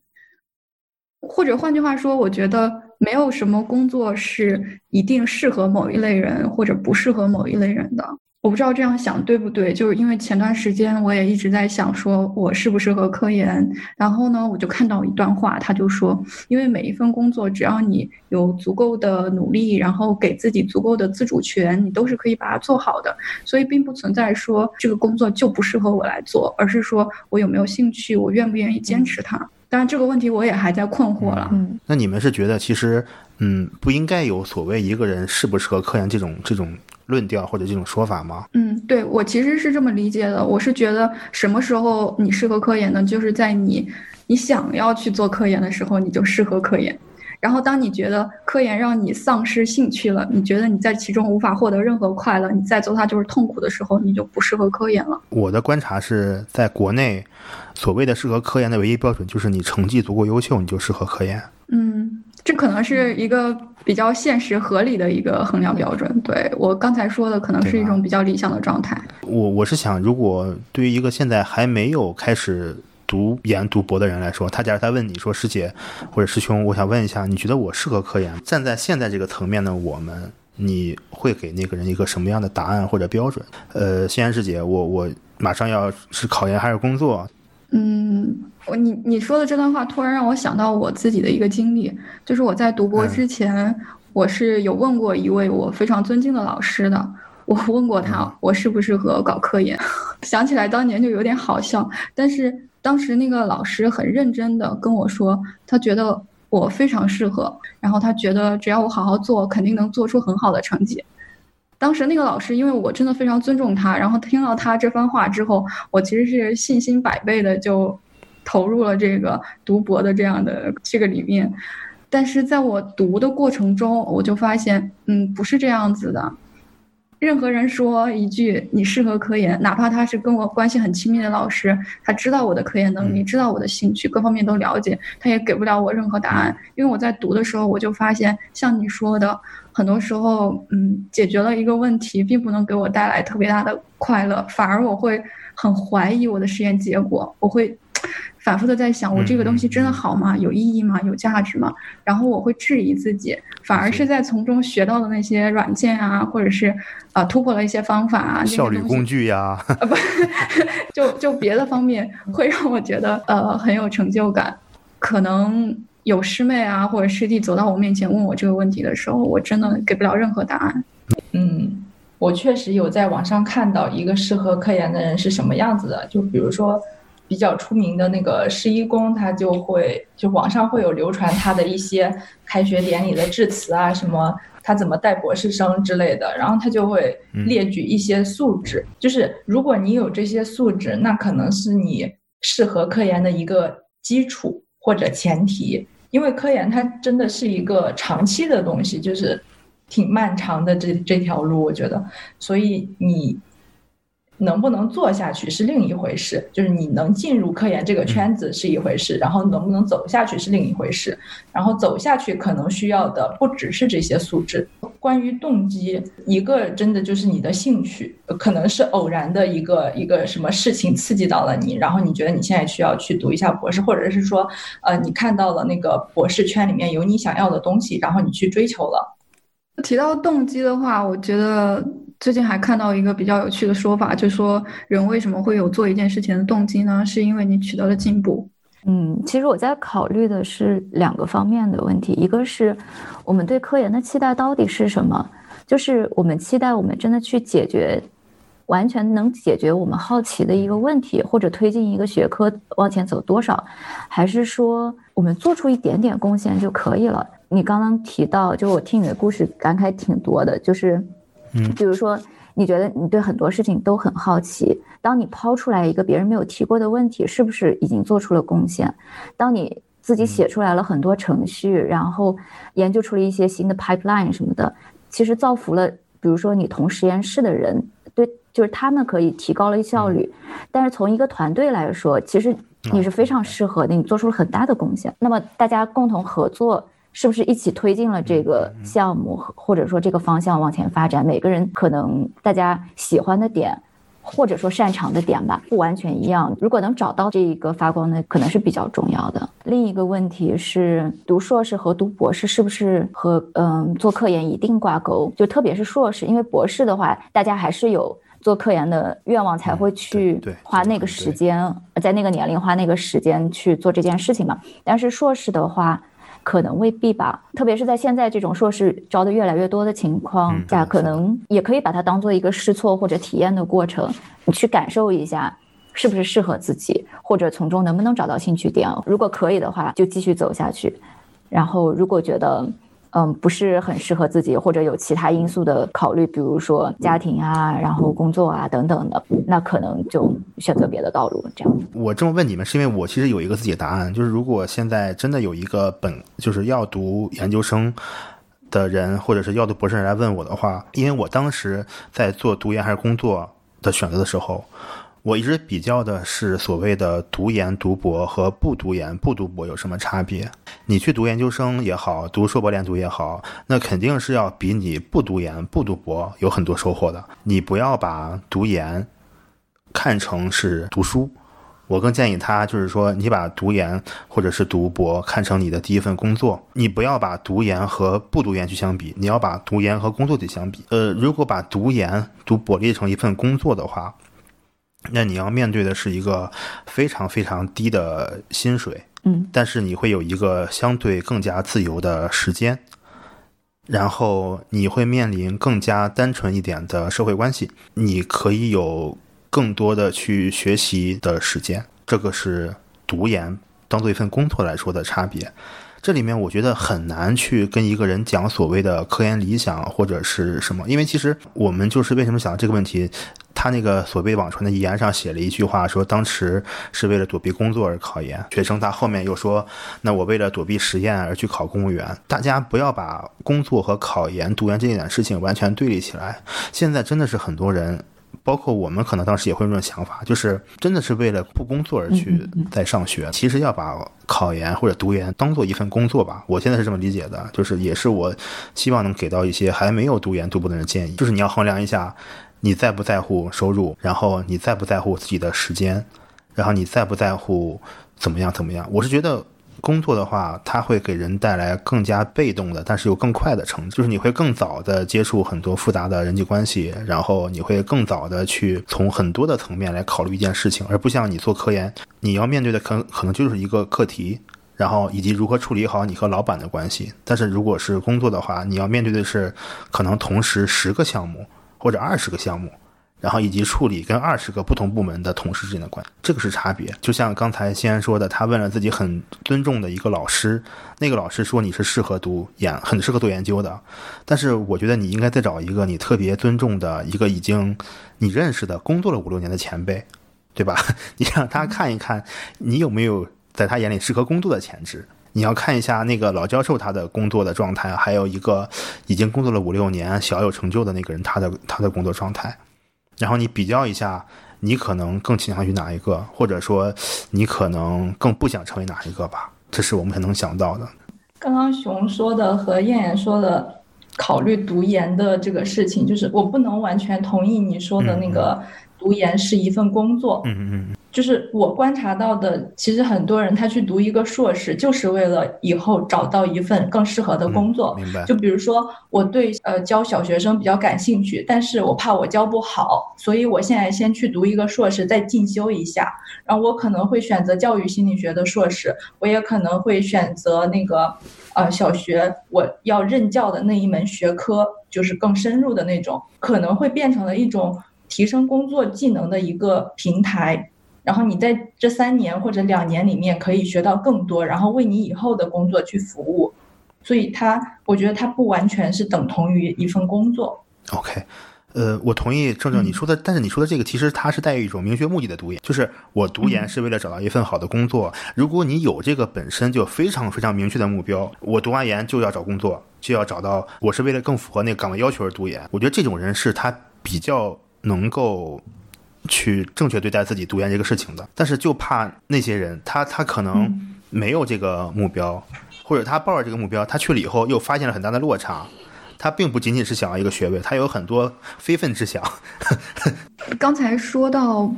或者换句话说，我觉得没有什么工作是一定适合某一类人，或者不适合某一类人的。我不知道这样想对不对，就是因为前段时间我也一直在想，说我适不适合科研。然后呢，我就看到一段话，他就说，因为每一份工作，只要你有足够的努力，然后给自己足够的自主权，你都是可以把它做好的。所以并不存在说这个工作就不适合我来做，而是说我有没有兴趣，我愿不愿意坚持它。当然这个问题我也还在困惑了。嗯，那你们是觉得其实，嗯，不应该有所谓一个人适不适合科研这种这种论调或者这种说法吗？嗯，对我其实是这么理解的。我是觉得什么时候你适合科研呢？就是在你你想要去做科研的时候，你就适合科研。然后当你觉得科研让你丧失兴趣了，你觉得你在其中无法获得任何快乐，你再做它就是痛苦的时候，你就不适合科研了。我的观察是在国内，所谓的适合科研的唯一标准就是你成绩足够优秀，你就适合科研。嗯，这可能是一个比较现实合理的一个衡量标准。对我刚才说的，可能是一种比较理想的状态。我我是想，如果对于一个现在还没有开始读研读博的人来说，他假如他问你说师姐或者师兄，我想问一下，你觉得我适合科研？站在现在这个层面的我们，你会给那个人一个什么样的答案或者标准？呃，西安师姐，我我马上要是考研还是工作？嗯，我你你说的这段话突然让我想到我自己的一个经历，就是我在读博之前，我是有问过一位我非常尊敬的老师的，我问过他我适不适合搞科研，想起来当年就有点好笑，但是当时那个老师很认真的跟我说，他觉得我非常适合，然后他觉得只要我好好做，肯定能做出很好的成绩。当时那个老师，因为我真的非常尊重他，然后听到他这番话之后，我其实是信心百倍的就投入了这个读博的这样的这个里面。但是在我读的过程中，我就发现，嗯，不是这样子的。任何人说一句你适合科研，哪怕他是跟我关系很亲密的老师，他知道我的科研能力，知道我的兴趣，各方面都了解，他也给不了我任何答案。因为我在读的时候，我就发现，像你说的，很多时候，嗯，解决了一个问题，并不能给我带来特别大的快乐，反而我会很怀疑我的实验结果，我会。反复的在想，我这个东西真的好吗？有意义吗？有价值吗？然后我会质疑自己，反而是在从中学到的那些软件啊，或者是啊突破了一些方法啊，效率工具呀，啊不，就就别的方面会让我觉得呃很有成就感。可能有师妹啊或者师弟走到我面前问我这个问题的时候，我真的给不了任何答案。嗯，我确实有在网上看到一个适合科研的人是什么样子的，就比如说。比较出名的那个施一公，他就会就网上会有流传他的一些开学典礼的致辞啊，什么他怎么带博士生之类的，然后他就会列举一些素质，就是如果你有这些素质，那可能是你适合科研的一个基础或者前提，因为科研它真的是一个长期的东西，就是挺漫长的这这条路，我觉得，所以你。能不能做下去是另一回事，就是你能进入科研这个圈子是一回事，然后能不能走下去是另一回事。然后走下去可能需要的不只是这些素质。关于动机，一个真的就是你的兴趣，可能是偶然的一个一个什么事情刺激到了你，然后你觉得你现在需要去读一下博士，或者是说，呃，你看到了那个博士圈里面有你想要的东西，然后你去追求了。提到动机的话，我觉得。最近还看到一个比较有趣的说法，就说人为什么会有做一件事情的动机呢？是因为你取得了进步。嗯，其实我在考虑的是两个方面的问题，一个是我们对科研的期待到底是什么？就是我们期待我们真的去解决完全能解决我们好奇的一个问题，或者推进一个学科往前走多少，还是说我们做出一点点贡献就可以了？你刚刚提到，就我听你的故事感慨挺多的，就是，嗯，比如说你觉得你对很多事情都很好奇，当你抛出来一个别人没有提过的问题，是不是已经做出了贡献？当你自己写出来了很多程序，然后研究出了一些新的 pipeline 什么的，其实造福了，比如说你同实验室的人。对，就是他们可以提高了效率，但是从一个团队来说，其实你是非常适合的，你做出了很大的贡献。那么大家共同合作，是不是一起推进了这个项目，或者说这个方向往前发展？每个人可能大家喜欢的点。或者说擅长的点吧，不完全一样。如果能找到这一个发光的，可能是比较重要的。另一个问题是，读硕士和读博士是不是和嗯做科研一定挂钩？就特别是硕士，因为博士的话，大家还是有做科研的愿望，才会去花那个时间，在那个年龄花那个时间去做这件事情嘛。但是硕士的话。可能未必吧，特别是在现在这种硕士招的越来越多的情况下，可能也可以把它当做一个试错或者体验的过程，你去感受一下是不是适合自己，或者从中能不能找到兴趣点。如果可以的话，就继续走下去。然后如果觉得，嗯，不是很适合自己，或者有其他因素的考虑，比如说家庭啊，然后工作啊等等的，那可能就选择别的道路。这样，我这么问你们，是因为我其实有一个自己的答案，就是如果现在真的有一个本就是要读研究生的人，或者是要读博士人来问我的话，因为我当时在做读研还是工作的选择的时候。我一直比较的是所谓的读研读博和不读研不读博有什么差别？你去读研究生也好，读硕博连读也好，那肯定是要比你不读研不读博有很多收获的。你不要把读研看成是读书，我更建议他就是说，你把读研或者是读博看成你的第一份工作。你不要把读研和不读研去相比，你要把读研和工作去相比。呃，如果把读研读博列成一份工作的话。那你要面对的是一个非常非常低的薪水，但是你会有一个相对更加自由的时间，然后你会面临更加单纯一点的社会关系，你可以有更多的去学习的时间。这个是读研当做一份工作来说的差别。这里面我觉得很难去跟一个人讲所谓的科研理想或者是什么，因为其实我们就是为什么想到这个问题。他那个所谓网传的遗言上写了一句话，说当时是为了躲避工作而考研。学生他后面又说，那我为了躲避实验而去考公务员。大家不要把工作和考研、读研这一点事情完全对立起来。现在真的是很多人。包括我们可能当时也会有这种想法，就是真的是为了不工作而去在上学。其实要把考研或者读研当做一份工作吧，我现在是这么理解的，就是也是我希望能给到一些还没有读研读博的人建议，就是你要衡量一下你在不在乎收入，然后你在不在乎自己的时间，然后你在不在乎怎么样怎么样。我是觉得。工作的话，它会给人带来更加被动的，但是又更快的成就是你会更早的接触很多复杂的人际关系，然后你会更早的去从很多的层面来考虑一件事情，而不像你做科研，你要面对的可可能就是一个课题，然后以及如何处理好你和老板的关系。但是如果是工作的话，你要面对的是可能同时十个项目或者二十个项目。然后以及处理跟二十个不同部门的同事之间的关系，这个是差别。就像刚才先说的，他问了自己很尊重的一个老师，那个老师说你是适合读研，很适合做研究的。但是我觉得你应该再找一个你特别尊重的一个已经你认识的工作了五六年的前辈，对吧？你让他看一看你有没有在他眼里适合工作的潜质。你要看一下那个老教授他的工作的状态，还有一个已经工作了五六年小有成就的那个人他的他的工作状态。然后你比较一下，你可能更倾向于哪一个，或者说你可能更不想成为哪一个吧？这是我们能想到的。刚刚熊说的和燕燕说的，考虑读研的这个事情，就是我不能完全同意你说的那个读研是一份工作。嗯嗯嗯。就是我观察到的，其实很多人他去读一个硕士，就是为了以后找到一份更适合的工作。明白。就比如说，我对呃教小学生比较感兴趣，但是我怕我教不好，所以我现在先去读一个硕士，再进修一下。然后我可能会选择教育心理学的硕士，我也可能会选择那个呃小学我要任教的那一门学科，就是更深入的那种，可能会变成了一种。提升工作技能的一个平台。然后你在这三年或者两年里面可以学到更多，然后为你以后的工作去服务。所以它，我觉得它不完全是等同于一份工作。OK。呃，我同意郑正你说的，但是你说的这个其实它是带有一种明确目的的读研，就是我读研是为了找到一份好的工作。如果你有这个本身就非常非常明确的目标，我读完研就要找工作，就要找到我是为了更符合那个岗位要求而读研。我觉得这种人是他比较能够去正确对待自己读研这个事情的。但是就怕那些人，他他可能没有这个目标，或者他抱着这个目标，他去了以后又发现了很大的落差。他并不仅仅是想要一个学位，他有很多非分之想。刚才说到，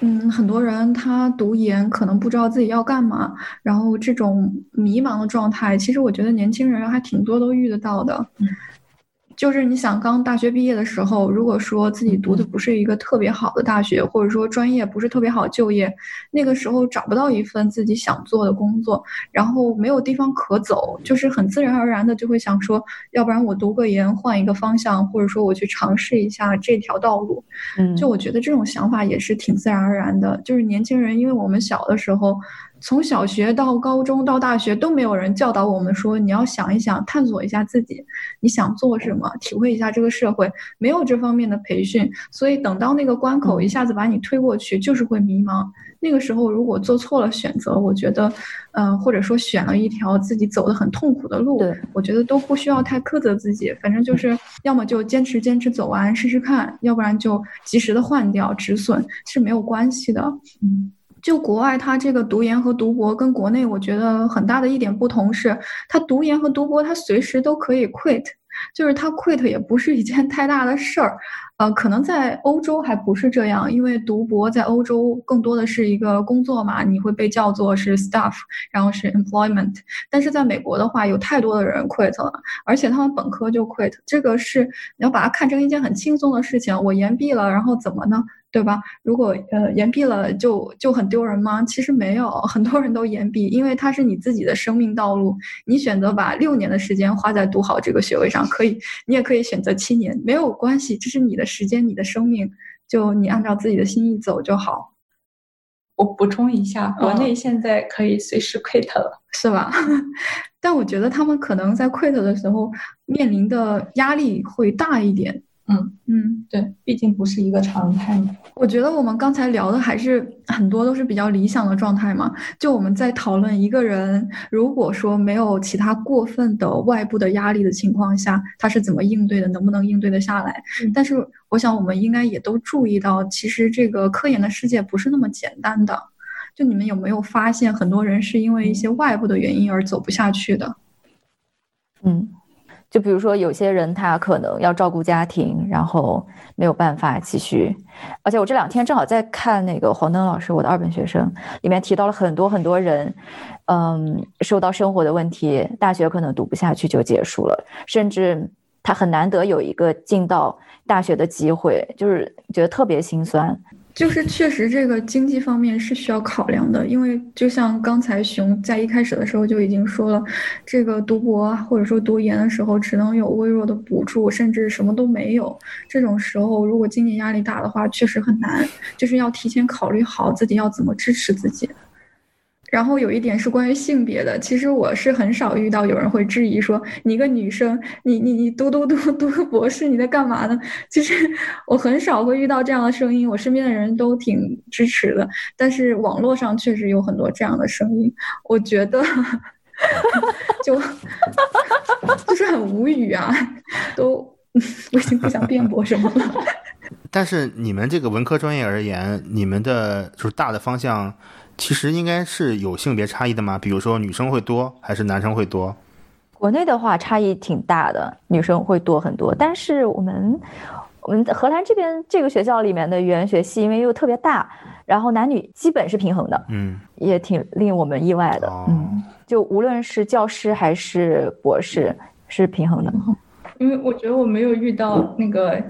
嗯，很多人他读研可能不知道自己要干嘛，然后这种迷茫的状态，其实我觉得年轻人还挺多都遇得到的。就是你想刚大学毕业的时候，如果说自己读的不是一个特别好的大学，或者说专业不是特别好就业，那个时候找不到一份自己想做的工作，然后没有地方可走，就是很自然而然的就会想说，要不然我读个研换一个方向，或者说我去尝试一下这条道路。嗯，就我觉得这种想法也是挺自然而然的。就是年轻人，因为我们小的时候。从小学到高中到大学都没有人教导我们说你要想一想，探索一下自己，你想做什么，体会一下这个社会，没有这方面的培训，所以等到那个关口一下子把你推过去，就是会迷茫。那个时候如果做错了选择，我觉得，嗯，或者说选了一条自己走的很痛苦的路，我觉得都不需要太苛责自己，反正就是要么就坚持坚持走完试试看，要不然就及时的换掉止损是没有关系的，嗯。就国外，他这个读研和读博跟国内，我觉得很大的一点不同是，他读研和读博，他随时都可以 quit，就是他 quit 也不是一件太大的事儿。呃，可能在欧洲还不是这样，因为读博在欧洲更多的是一个工作嘛，你会被叫做是 staff，然后是 employment。但是在美国的话，有太多的人 quit 了，而且他们本科就 quit，这个是你要把它看成一件很轻松的事情。我研毕了，然后怎么呢？对吧？如果呃延毕了就就很丢人吗？其实没有，很多人都延毕，因为它是你自己的生命道路。你选择把六年的时间花在读好这个学位上，可以，你也可以选择七年，没有关系，这是你的时间，你的生命，就你按照自己的心意走就好。我补充一下，国内现在可以随时 quit 了，是吧？但我觉得他们可能在 quit 的时候面临的压力会大一点。嗯嗯，对，毕竟不是一个常态嘛。我觉得我们刚才聊的还是很多都是比较理想的状态嘛。就我们在讨论一个人，如果说没有其他过分的外部的压力的情况下，他是怎么应对的，能不能应对得下来？但是我想我们应该也都注意到，其实这个科研的世界不是那么简单的。就你们有没有发现，很多人是因为一些外部的原因而走不下去的？嗯。就比如说，有些人他可能要照顾家庭，然后没有办法继续。而且我这两天正好在看那个黄登老师《我的二本学生》，里面提到了很多很多人，嗯，受到生活的问题，大学可能读不下去就结束了，甚至他很难得有一个进到大学的机会，就是觉得特别心酸。就是确实，这个经济方面是需要考量的，因为就像刚才熊在一开始的时候就已经说了，这个读博或者说读研的时候只能有微弱的补助，甚至什么都没有。这种时候，如果经济压力大的话，确实很难，就是要提前考虑好自己要怎么支持自己。然后有一点是关于性别的，其实我是很少遇到有人会质疑说你一个女生，你你你读读读读个博士，你在干嘛呢？其实 我很少会遇到这样的声音，我身边的人都挺支持的。但是网络上确实有很多这样的声音，我觉得 就 就是很无语啊，都我已经不想辩驳什么了。但是你们这个文科专业而言，你们的就是大的方向。其实应该是有性别差异的吗？比如说女生会多还是男生会多？国内的话差异挺大的，女生会多很多。但是我们我们荷兰这边这个学校里面的语言学系，因为又特别大，然后男女基本是平衡的，嗯，也挺令我们意外的，嗯，就无论是教师还是博士是平衡的。因为我觉得我没有遇到那个。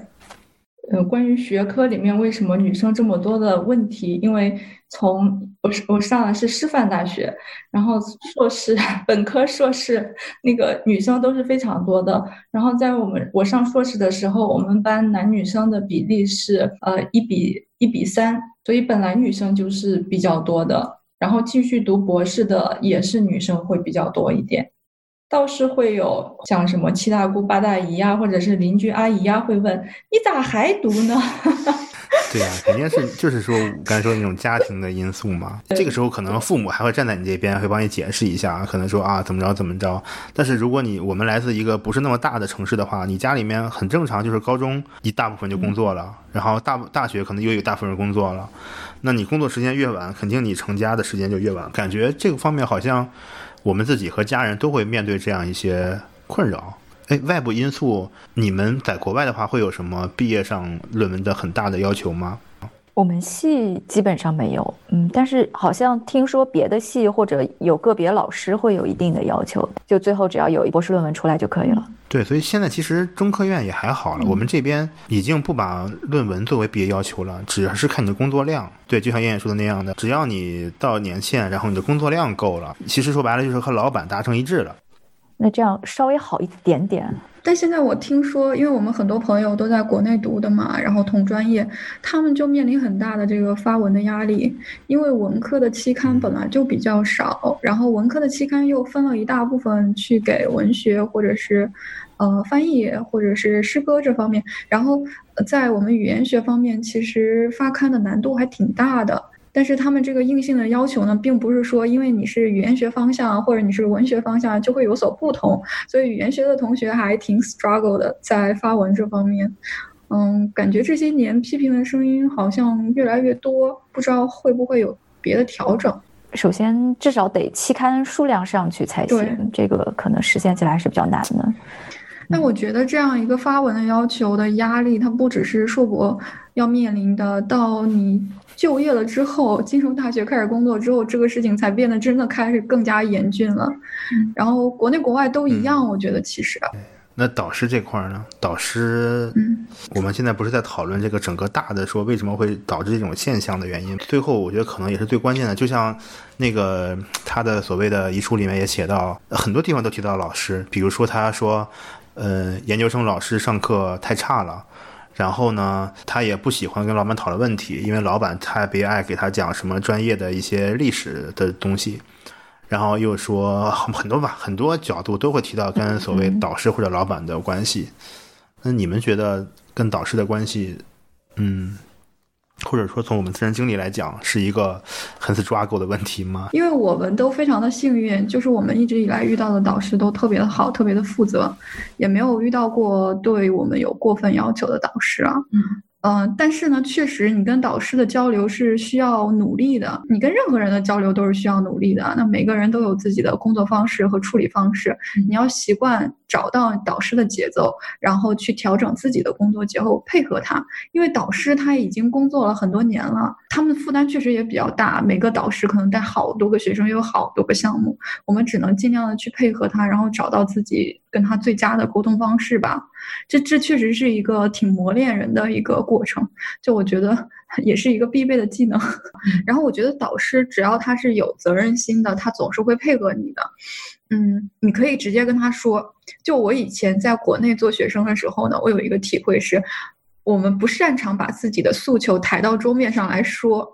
呃，关于学科里面为什么女生这么多的问题，因为从我是我上的是师范大学，然后硕士、本科、硕士那个女生都是非常多的。然后在我们我上硕士的时候，我们班男女生的比例是呃一比一比三，所以本来女生就是比较多的。然后继续读博士的也是女生会比较多一点。倒是会有像什么七大姑八大姨呀，或者是邻居阿姨呀，会问你咋还读呢？对呀，肯定是就是说刚才说那种家庭的因素嘛。这个时候可能父母还会站在你这边，会帮你解释一下，可能说啊怎么着怎么着。但是如果你我们来自一个不是那么大的城市的话，你家里面很正常，就是高中一大部分就工作了，然后大大学可能又有大部分人工作了。那你工作时间越晚，肯定你成家的时间就越晚。感觉这个方面好像。我们自己和家人都会面对这样一些困扰。哎，外部因素，你们在国外的话，会有什么毕业上论文的很大的要求吗？我们系基本上没有，嗯，但是好像听说别的系或者有个别老师会有一定的要求，就最后只要有一博士论文出来就可以了。对，所以现在其实中科院也还好了，我们这边已经不把论文作为毕业要求了，只是看你的工作量。对，就像燕燕说的那样的，只要你到年限，然后你的工作量够了，其实说白了就是和老板达成一致了。那这样稍微好一点点。但现在我听说，因为我们很多朋友都在国内读的嘛，然后同专业，他们就面临很大的这个发文的压力，因为文科的期刊本来就比较少，然后文科的期刊又分了一大部分去给文学或者是，呃，翻译或者是诗歌这方面，然后在我们语言学方面，其实发刊的难度还挺大的。但是他们这个硬性的要求呢，并不是说因为你是语言学方向或者你是文学方向就会有所不同，所以语言学的同学还挺 struggle 的在发文这方面。嗯，感觉这些年批评的声音好像越来越多，不知道会不会有别的调整。首先，至少得期刊数量上去才行，这个可能实现起来还是比较难的。那我觉得这样一个发文的要求的压力，它不只是硕博要面临的，到你。就业了之后，进入大学开始工作之后，这个事情才变得真的开始更加严峻了。然后国内国外都一样，我觉得其实。那导师这块呢？导师，嗯，我们现在不是在讨论这个整个大的说为什么会导致这种现象的原因。最后，我觉得可能也是最关键的，就像那个他的所谓的遗书里面也写到，很多地方都提到老师，比如说他说，呃，研究生老师上课太差了。然后呢，他也不喜欢跟老板讨论问题，因为老板特别爱给他讲什么专业的一些历史的东西。然后又说很多吧，很多角度都会提到跟所谓导师或者老板的关系。那你们觉得跟导师的关系，嗯？或者说，从我们自身经历来讲，是一个很是抓狗的问题吗？因为我们都非常的幸运，就是我们一直以来遇到的导师都特别的好，特别的负责，也没有遇到过对我们有过分要求的导师啊。嗯。嗯，但是呢，确实，你跟导师的交流是需要努力的。你跟任何人的交流都是需要努力的。那每个人都有自己的工作方式和处理方式，你要习惯找到导师的节奏，然后去调整自己的工作节奏，配合他。因为导师他已经工作了很多年了，他们的负担确实也比较大。每个导师可能带好多个学生，有好多个项目，我们只能尽量的去配合他，然后找到自己跟他最佳的沟通方式吧。这这确实是一个挺磨练人的一个过程，就我觉得 也是一个必备的技能。然后我觉得导师只要他是有责任心的，他总是会配合你的。嗯，你可以直接跟他说。就我以前在国内做学生的时候呢，我有一个体会是，我们不擅长把自己的诉求抬到桌面上来说。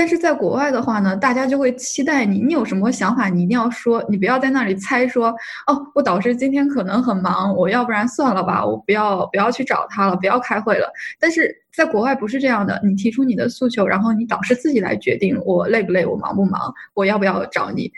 但是在国外的话呢，大家就会期待你，你有什么想法，你一定要说，你不要在那里猜说，哦，我导师今天可能很忙，我要不然算了吧，我不要不要去找他了，不要开会了。但是在国外不是这样的，你提出你的诉求，然后你导师自己来决定，我累不累，我忙不忙，我要不要找你。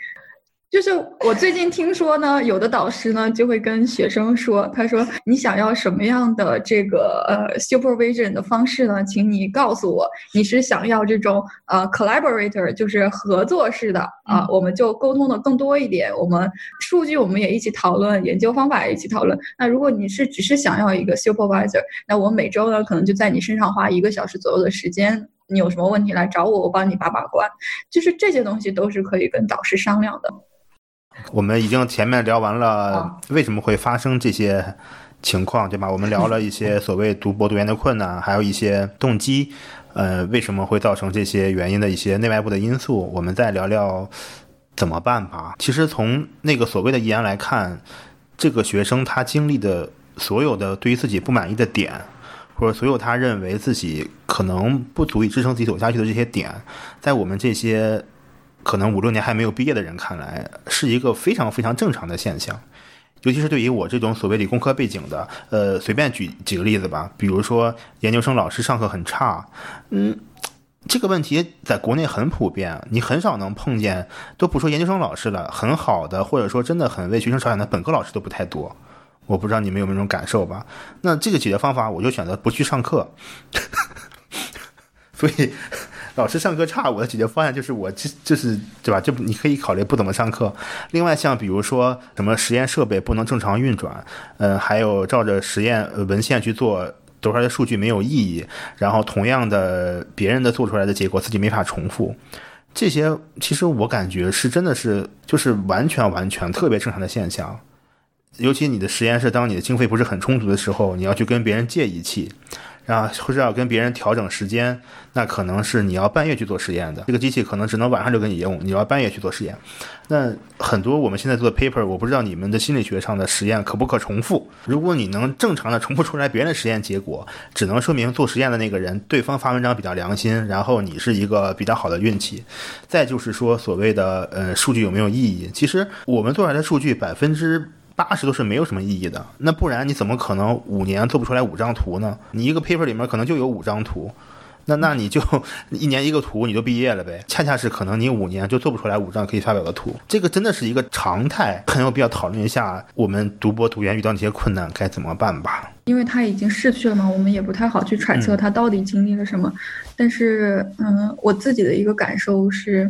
就是我最近听说呢，有的导师呢就会跟学生说，他说你想要什么样的这个呃 supervision 的方式呢？请你告诉我，你是想要这种呃 collaborator，就是合作式的啊，我们就沟通的更多一点，我们数据我们也一起讨论，研究方法也一起讨论。那如果你是只是想要一个 supervisor，那我每周呢可能就在你身上花一个小时左右的时间，你有什么问题来找我，我帮你把把关。就是这些东西都是可以跟导师商量的。我们已经前面聊完了为什么会发生这些情况，对吧？我们聊了一些 所谓读博读研的困难，还有一些动机，呃，为什么会造成这些原因的一些内外部的因素。我们再聊聊怎么办吧。其实从那个所谓的遗言来看，这个学生他经历的所有的对于自己不满意的点，或者所有他认为自己可能不足以支撑自己走下去的这些点，在我们这些可能五六年还没有毕业的人看来，是一个非常非常正常的现象。尤其是对于我这种所谓理工科背景的，呃，随便举几个例子吧，比如说研究生老师上课很差，嗯，这个问题在国内很普遍，你很少能碰见，都不说研究生老师了，很好的或者说真的很为学生着想的本科老师都不太多。我不知道你们有没有这种感受吧？那这个解决方法，我就选择不去上课。所以。老师上课差，我的解决方案就是我就就是对吧？就你可以考虑不怎么上课。另外，像比如说什么实验设备不能正常运转，嗯，还有照着实验文献去做得出来的数据没有意义，然后同样的别人的做出来的结果自己没法重复，这些其实我感觉是真的是就是完全完全特别正常的现象。尤其你的实验室，当你的经费不是很充足的时候，你要去跟别人借仪器。然后或者要跟别人调整时间，那可能是你要半夜去做实验的。这个机器可能只能晚上就给你用，你要半夜去做实验。那很多我们现在做的 paper，我不知道你们的心理学上的实验可不可重复。如果你能正常的重复出来别人的实验结果，只能说明做实验的那个人对方发文章比较良心，然后你是一个比较好的运气。再就是说所谓的呃数据有没有意义？其实我们做出来的数据百分之。八十都是没有什么意义的，那不然你怎么可能五年做不出来五张图呢？你一个 paper 里面可能就有五张图，那那你就一年一个图你就毕业了呗？恰恰是可能你五年就做不出来五张可以发表的图，这个真的是一个常态，很有必要讨论一下我们读博读研遇到那些困难该怎么办吧。因为他已经逝去了嘛，我们也不太好去揣测他到底经历了什么。但是，嗯，我自己的一个感受是，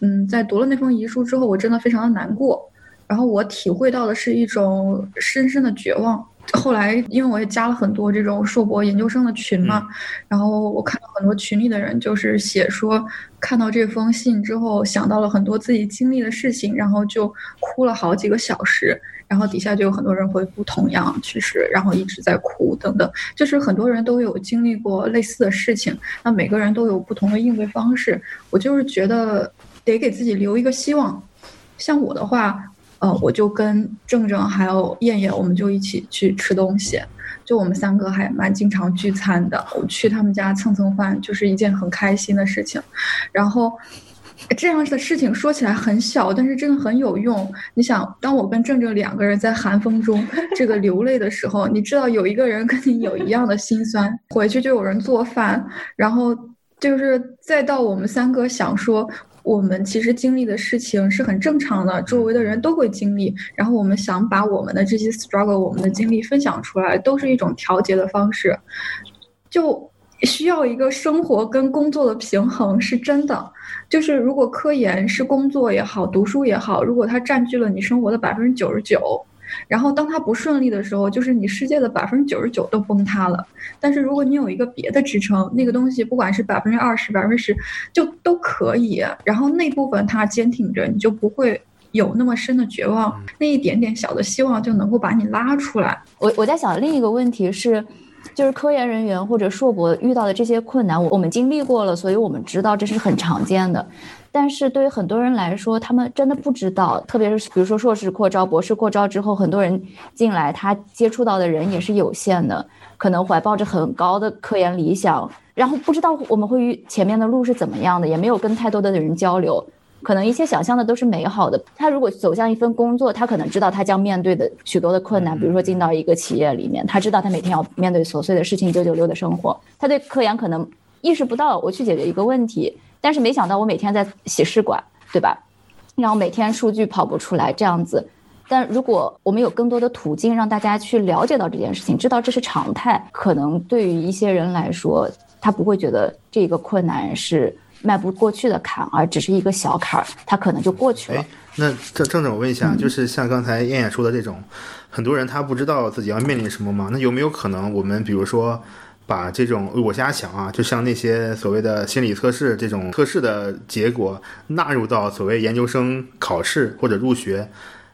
嗯，在读了那封遗书之后，我真的非常的难过。然后我体会到的是一种深深的绝望。后来，因为我也加了很多这种硕博研究生的群嘛，然后我看到很多群里的人就是写说，看到这封信之后，想到了很多自己经历的事情，然后就哭了好几个小时。然后底下就有很多人回复同样其实，然后一直在哭等等。就是很多人都有经历过类似的事情，那每个人都有不同的应对方式。我就是觉得得给自己留一个希望。像我的话。呃，我就跟正正还有燕燕，我们就一起去吃东西，就我们三个还蛮经常聚餐的。我去他们家蹭蹭饭，就是一件很开心的事情。然后这样的事情说起来很小，但是真的很有用。你想，当我跟正正两个人在寒风中这个流泪的时候，你知道有一个人跟你有一样的心酸，回去就有人做饭，然后就是再到我们三个想说。我们其实经历的事情是很正常的，周围的人都会经历。然后我们想把我们的这些 struggle、我们的经历分享出来，都是一种调节的方式。就需要一个生活跟工作的平衡，是真的。就是如果科研是工作也好，读书也好，如果它占据了你生活的百分之九十九。然后，当它不顺利的时候，就是你世界的百分之九十九都崩塌了。但是，如果你有一个别的支撑，那个东西不管是百分之二十、百分之十，就都可以。然后那部分它坚挺着，你就不会有那么深的绝望。那一点点小的希望就能够把你拉出来。我我在想另一个问题是，就是科研人员或者硕博遇到的这些困难，我我们经历过了，所以我们知道这是很常见的。但是对于很多人来说，他们真的不知道，特别是比如说硕士扩招、博士扩招之后，很多人进来，他接触到的人也是有限的，可能怀抱着很高的科研理想，然后不知道我们会遇前面的路是怎么样的，也没有跟太多的人交流，可能一切想象的都是美好的。他如果走向一份工作，他可能知道他将面对的许多的困难，比如说进到一个企业里面，他知道他每天要面对琐碎的事情，九九六的生活，他对科研可能意识不到，我去解决一个问题。但是没想到我每天在洗试管，对吧？然后每天数据跑不出来这样子。但如果我们有更多的途径让大家去了解到这件事情，知道这是常态，可能对于一些人来说，他不会觉得这个困难是迈不过去的坎，而只是一个小坎儿，他可能就过去了。那郑郑总，我问一下，就是像刚才燕燕说的这种，很多人他不知道自己要面临什么吗？那有没有可能我们比如说？把这种我瞎想啊，就像那些所谓的心理测试这种测试的结果纳入到所谓研究生考试或者入学，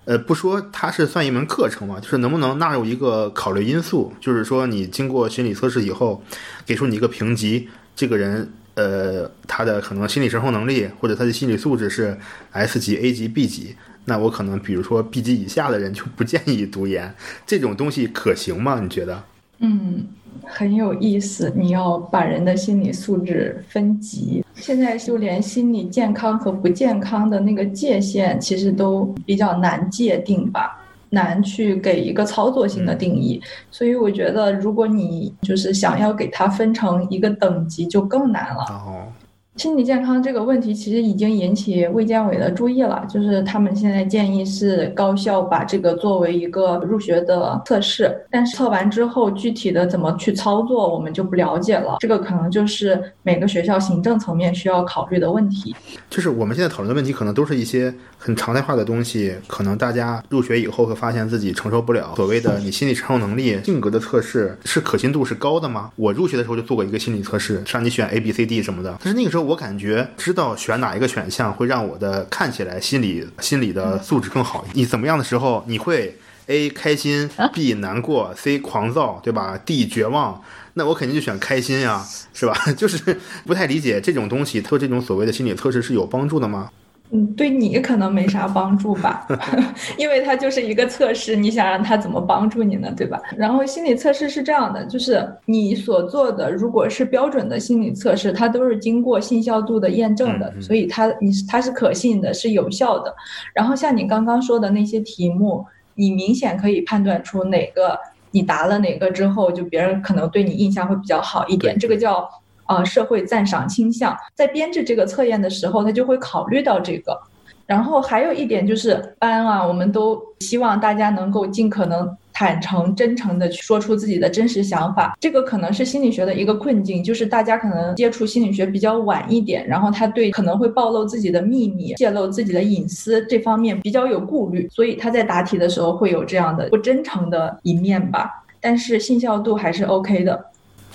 呃，不说它是算一门课程嘛，就是能不能纳入一个考虑因素，就是说你经过心理测试以后，给出你一个评级，这个人呃他的可能心理承受能力或者他的心理素质是 S 级、A 级、B 级，那我可能比如说 B 级以下的人就不建议读研，这种东西可行吗？你觉得？嗯，很有意思。你要把人的心理素质分级，现在就连心理健康和不健康的那个界限，其实都比较难界定吧，难去给一个操作性的定义。所以我觉得，如果你就是想要给它分成一个等级，就更难了。心理健康这个问题其实已经引起卫健委的注意了，就是他们现在建议是高校把这个作为一个入学的测试，但是测完之后具体的怎么去操作，我们就不了解了。这个可能就是每个学校行政层面需要考虑的问题。就是我们现在讨论的问题，可能都是一些很常态化的东西，可能大家入学以后会发现自己承受不了。所谓的你心理承受能力、性格的测试，是可信度是高的吗？我入学的时候就做过一个心理测试，让你选 A、B、C、D 什么的，但是那个时候。我感觉知道选哪一个选项会让我的看起来心理心理的素质更好。你怎么样的时候你会 A 开心，B 难过，C 狂躁，对吧？D 绝望，那我肯定就选开心呀，是吧？就是不太理解这种东西，做这种所谓的心理测试是有帮助的吗？嗯，对你可能没啥帮助吧，因为它就是一个测试，你想让它怎么帮助你呢，对吧？然后心理测试是这样的，就是你所做的如果是标准的心理测试，它都是经过信效度的验证的，所以它你它是可信的，是有效的。然后像你刚刚说的那些题目，你明显可以判断出哪个你答了哪个之后，就别人可能对你印象会比较好一点，这个叫。啊，社会赞赏倾向在编制这个测验的时候，他就会考虑到这个。然后还有一点就是，班啊，我们都希望大家能够尽可能坦诚、真诚的说出自己的真实想法。这个可能是心理学的一个困境，就是大家可能接触心理学比较晚一点，然后他对可能会暴露自己的秘密、泄露自己的隐私这方面比较有顾虑，所以他在答题的时候会有这样的不真诚的一面吧。但是信效度还是 OK 的。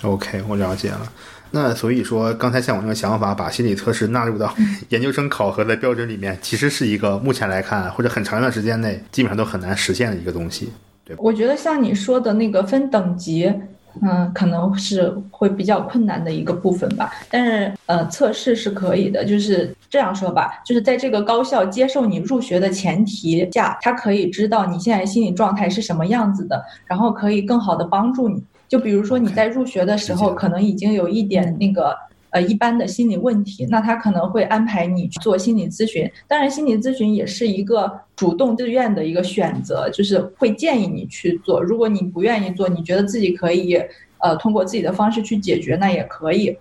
OK，我了解了。那所以说，刚才像我那个想法，把心理测试纳入到研究生考核的标准里面，其实是一个目前来看，或者很长一段时间内，基本上都很难实现的一个东西，对我觉得像你说的那个分等级，嗯，可能是会比较困难的一个部分吧。但是，呃，测试是可以的，就是这样说吧，就是在这个高校接受你入学的前提下，他可以知道你现在心理状态是什么样子的，然后可以更好的帮助你。就比如说你在入学的时候，可能已经有一点那个呃一般的心理问题，那他可能会安排你去做心理咨询。当然，心理咨询也是一个主动自愿的一个选择，就是会建议你去做。如果你不愿意做，你觉得自己可以呃通过自己的方式去解决，那也可以。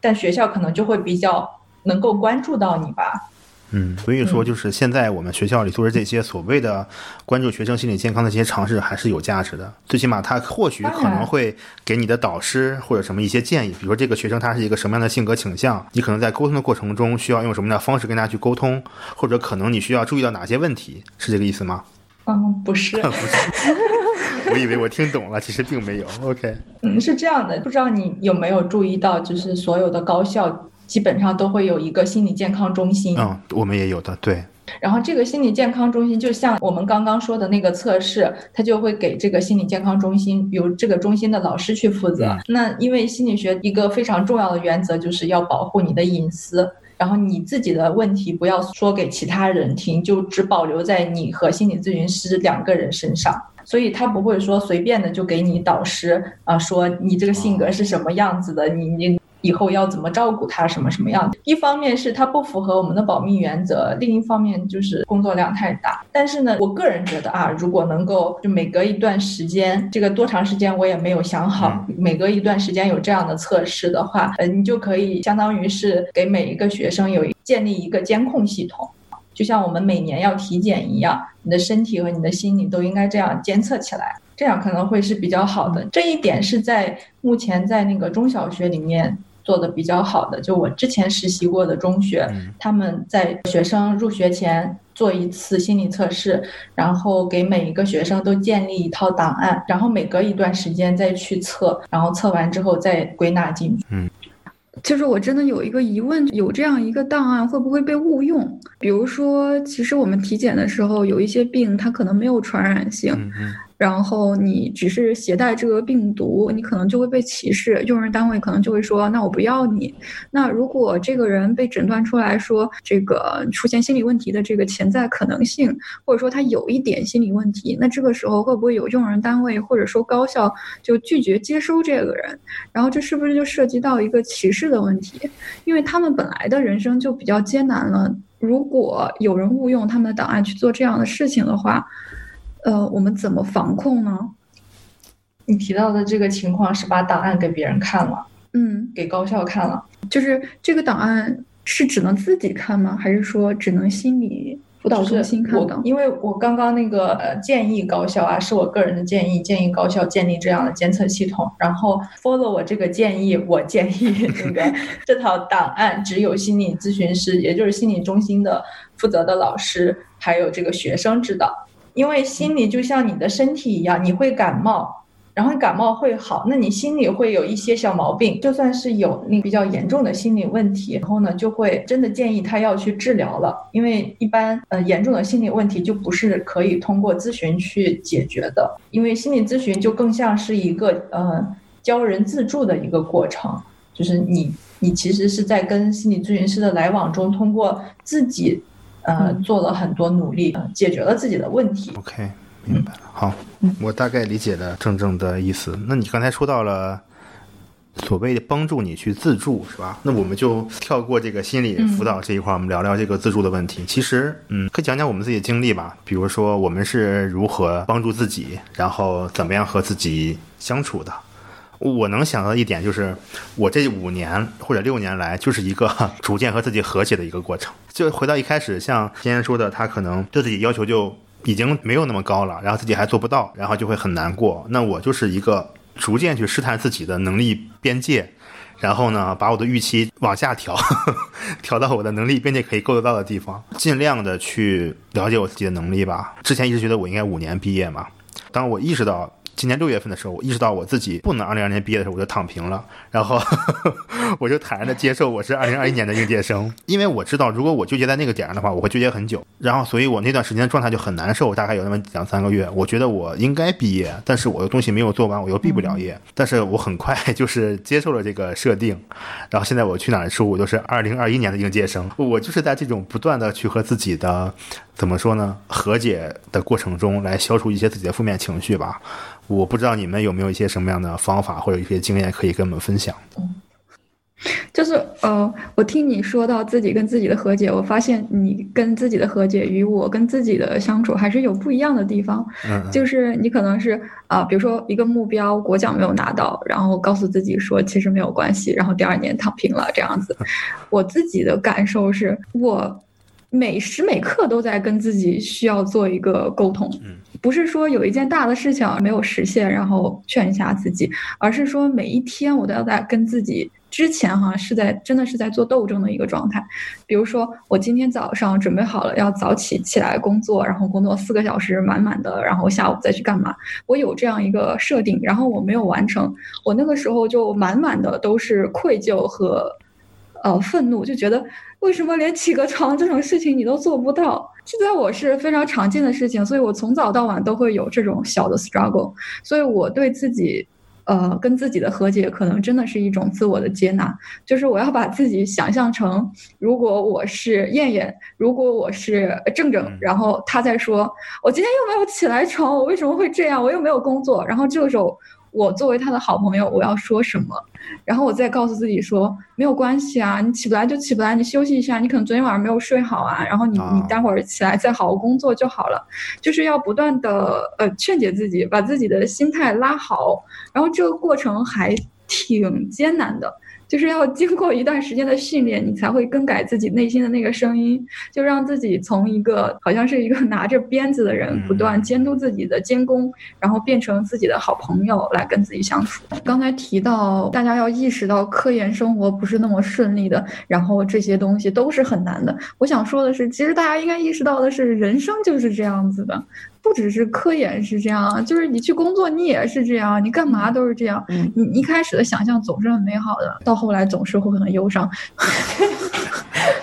但学校可能就会比较能够关注到你吧。嗯，所以说就是现在我们学校里做的这些所谓的关注学生心理健康的这些尝试还是有价值的。最起码他或许可能会给你的导师或者什么一些建议，比如说这个学生他是一个什么样的性格倾向，你可能在沟通的过程中需要用什么样的方式跟他去沟通，或者可能你需要注意到哪些问题，是这个意思吗？嗯，不是，不是，我以为我听懂了，其实并没有。OK，嗯，是这样的，不知道你有没有注意到，就是所有的高校。基本上都会有一个心理健康中心。嗯，我们也有的，对。然后这个心理健康中心，就像我们刚刚说的那个测试，它就会给这个心理健康中心由这个中心的老师去负责。那因为心理学一个非常重要的原则就是要保护你的隐私，然后你自己的问题不要说给其他人听，就只保留在你和心理咨询师两个人身上。所以他不会说随便的就给你导师啊，说你这个性格是什么样子的，你你。以后要怎么照顾他，什么什么样的？一方面是他不符合我们的保密原则，另一方面就是工作量太大。但是呢，我个人觉得啊，如果能够就每隔一段时间，这个多长时间我也没有想好，每隔一段时间有这样的测试的话，呃，你就可以相当于是给每一个学生有建立一个监控系统，就像我们每年要体检一样，你的身体和你的心理都应该这样监测起来，这样可能会是比较好的。这一点是在目前在那个中小学里面。做的比较好的，就我之前实习过的中学，他们在学生入学前做一次心理测试，然后给每一个学生都建立一套档案，然后每隔一段时间再去测，然后测完之后再归纳进去。嗯，就是我真的有一个疑问，有这样一个档案会不会被误用？比如说，其实我们体检的时候有一些病，它可能没有传染性。嗯嗯然后你只是携带这个病毒，你可能就会被歧视，用人单位可能就会说，那我不要你。那如果这个人被诊断出来说这个出现心理问题的这个潜在可能性，或者说他有一点心理问题，那这个时候会不会有用人单位或者说高校就拒绝接收这个人？然后这是不是就涉及到一个歧视的问题？因为他们本来的人生就比较艰难了，如果有人误用他们的档案去做这样的事情的话。呃，我们怎么防控呢？你提到的这个情况是把档案给别人看了，嗯，给高校看了，就是这个档案是只能自己看吗？还是说只能心理辅导中心看到？因为我刚刚那个呃建议高校啊，是我个人的建议，建议高校建立这样的监测系统。然后 follow 我这个建议，我建议 那个这套档案只有心理咨询师，也就是心理中心的负责的老师，还有这个学生知道。因为心理就像你的身体一样，你会感冒，然后感冒会好，那你心里会有一些小毛病，就算是有那比较严重的心理问题，然后呢，就会真的建议他要去治疗了。因为一般呃严重的心理问题就不是可以通过咨询去解决的，因为心理咨询就更像是一个呃教人自助的一个过程，就是你你其实是在跟心理咨询师的来往中，通过自己。呃，做了很多努力，解决了自己的问题。OK，明白了。好，我大概理解了正正的意思。那你刚才说到了所谓的帮助你去自助，是吧？那我们就跳过这个心理辅导这一块，我们聊聊这个自助的问题。其实，嗯，可以讲讲我们自己的经历吧。比如说，我们是如何帮助自己，然后怎么样和自己相处的。我能想到一点就是，我这五年或者六年来，就是一个 逐渐和自己和解的一个过程。就回到一开始，像今天说的，他可能对自己要求就已经没有那么高了，然后自己还做不到，然后就会很难过。那我就是一个逐渐去试探自己的能力边界，然后呢，把我的预期往下调，调到我的能力边界可以够得到的地方，尽量的去了解我自己的能力吧。之前一直觉得我应该五年毕业嘛，当我意识到。今年六月份的时候，我意识到我自己不能二零二年毕业的时候，我就躺平了，然后 我就坦然的接受我是二零二一年的应届生，因为我知道如果我纠结在那个点上的话，我会纠结很久，然后所以我那段时间的状态就很难受，大概有那么两三个月，我觉得我应该毕业，但是我的东西没有做完，我又毕不了业，但是我很快 就是接受了这个设定，然后现在我去哪儿说，我都是二零二一年的应届生，我就是在这种不断的去和自己的怎么说呢和解的过程中来消除一些自己的负面情绪吧。我不知道你们有没有一些什么样的方法或者一些经验可以跟我们分享。嗯，就是呃，我听你说到自己跟自己的和解，我发现你跟自己的和解与我跟自己的相处还是有不一样的地方。嗯，就是你可能是啊，比如说一个目标国奖没有拿到，然后告诉自己说其实没有关系，然后第二年躺平了这样子。我自己的感受是我。每时每刻都在跟自己需要做一个沟通，不是说有一件大的事情没有实现，然后劝一下自己，而是说每一天我都要在跟自己之前哈是在真的是在做斗争的一个状态。比如说我今天早上准备好了要早起起来工作，然后工作四个小时满满的，然后下午再去干嘛？我有这样一个设定，然后我没有完成，我那个时候就满满的都是愧疚和呃愤怒，就觉得。为什么连起个床这种事情你都做不到？现在我是非常常见的事情，所以我从早到晚都会有这种小的 struggle。所以我对自己，呃，跟自己的和解，可能真的是一种自我的接纳。就是我要把自己想象成，如果我是燕燕，如果我是正正，然后他在说，我今天又没有起来床，我为什么会这样？我又没有工作，然后这个时候。我作为他的好朋友，我要说什么？然后我再告诉自己说，没有关系啊，你起不来就起不来，你休息一下，你可能昨天晚上没有睡好啊，然后你你待会儿起来再好好工作就好了。就是要不断的呃劝解自己，把自己的心态拉好，然后这个过程还挺艰难的。就是要经过一段时间的训练，你才会更改自己内心的那个声音，就让自己从一个好像是一个拿着鞭子的人，不断监督自己的监工，然后变成自己的好朋友来跟自己相处。刚才提到大家要意识到科研生活不是那么顺利的，然后这些东西都是很难的。我想说的是，其实大家应该意识到的是，人生就是这样子的。不只是科研是这样，就是你去工作你也是这样，你干嘛都是这样。嗯你一开始的想象总是很美好的，到后来总是会很忧伤。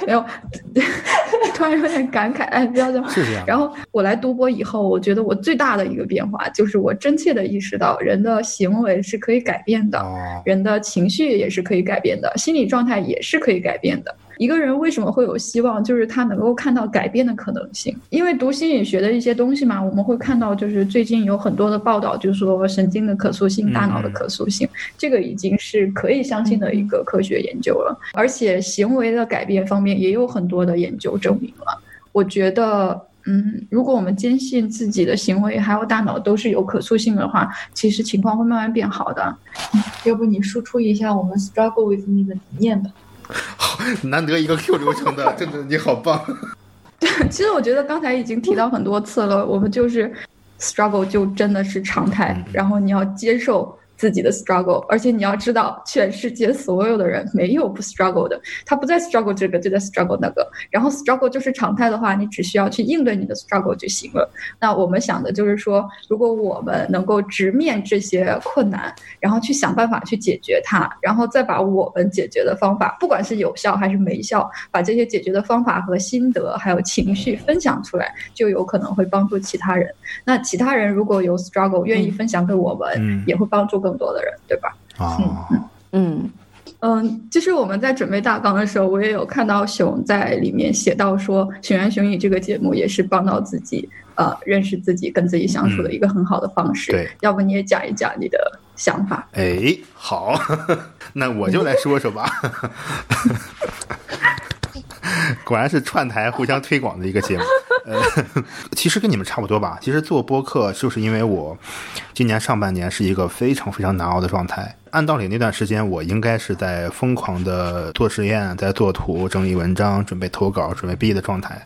没有，突然有点感慨，哎，不要这样。是这样。然后我来读博以后，我觉得我最大的一个变化就是我真切的意识到，人的行为是可以改变的，哦，人的情绪也是可以改变的，心理状态也是可以改变的。一个人为什么会有希望，就是他能够看到改变的可能性。因为读心理学的一些东西嘛，我们会看到，就是最近有很多的报道，就是说神经的可塑性、大脑的可塑性，这个已经是可以相信的一个科学研究了。而且行为的改变方面也有很多的研究证明了。我觉得。嗯，如果我们坚信自己的行为还有大脑都是有可塑性的话，其实情况会慢慢变好的。要不你输出一下我们 struggle with me 的理念吧？难得一个 Q 流程的，真的你好棒。对 其实我觉得刚才已经提到很多次了，我们就是 struggle 就真的是常态，然后你要接受自己的 struggle，而且你要知道，全世界所有的人没有不 struggle 的，他不在 struggle 这个就在 struggle 那个，然后 struggle 就是常态的话，你只需要去应对你的 struggle 就行了。那我们想的就是说，如果我们能够直面这些困难，然后去想办法去解决它，然后再把我们解决的方法，不管是有效还是没效，把这些解决的方法和心得还有情绪分享出来，就有可能会帮助其他人。那其他人如果有 struggle 愿意分享给我们，嗯也会帮助更多的人，对吧？哦，嗯嗯嗯，其实我们在准备大纲的时候，我也有看到熊在里面写到说，《熊言熊语》这个节目也是帮到自己，呃，认识自己、跟自己相处的一个很好的方式。对，要不你也讲一讲你的想法？哎，好，那我就来说说吧。果然是串台互相推广的一个节目。呃，其实跟你们差不多吧。其实做播客就是因为我今年上半年是一个非常非常难熬的状态。按道理那段时间我应该是在疯狂的做实验，在做图、整理文章、准备投稿、准备毕业的状态。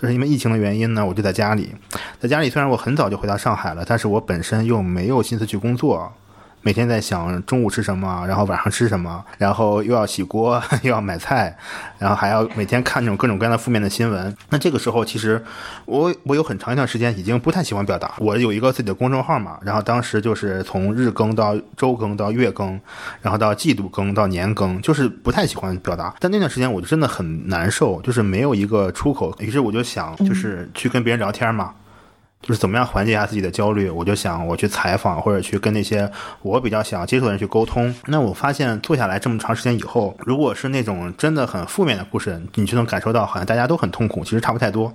但是因为疫情的原因呢，我就在家里。在家里虽然我很早就回到上海了，但是我本身又没有心思去工作。每天在想中午吃什么，然后晚上吃什么，然后又要洗锅，又要买菜，然后还要每天看这种各种各样的负面的新闻。那这个时候，其实我我有很长一段时间已经不太喜欢表达。我有一个自己的公众号嘛，然后当时就是从日更到周更到月更，然后到季度更到年更，就是不太喜欢表达。但那段时间我就真的很难受，就是没有一个出口。于是我就想，就是去跟别人聊天嘛。就是怎么样缓解一下自己的焦虑，我就想我去采访或者去跟那些我比较想接触的人去沟通。那我发现坐下来这么长时间以后，如果是那种真的很负面的故事，你就能感受到好像大家都很痛苦，其实差不太多。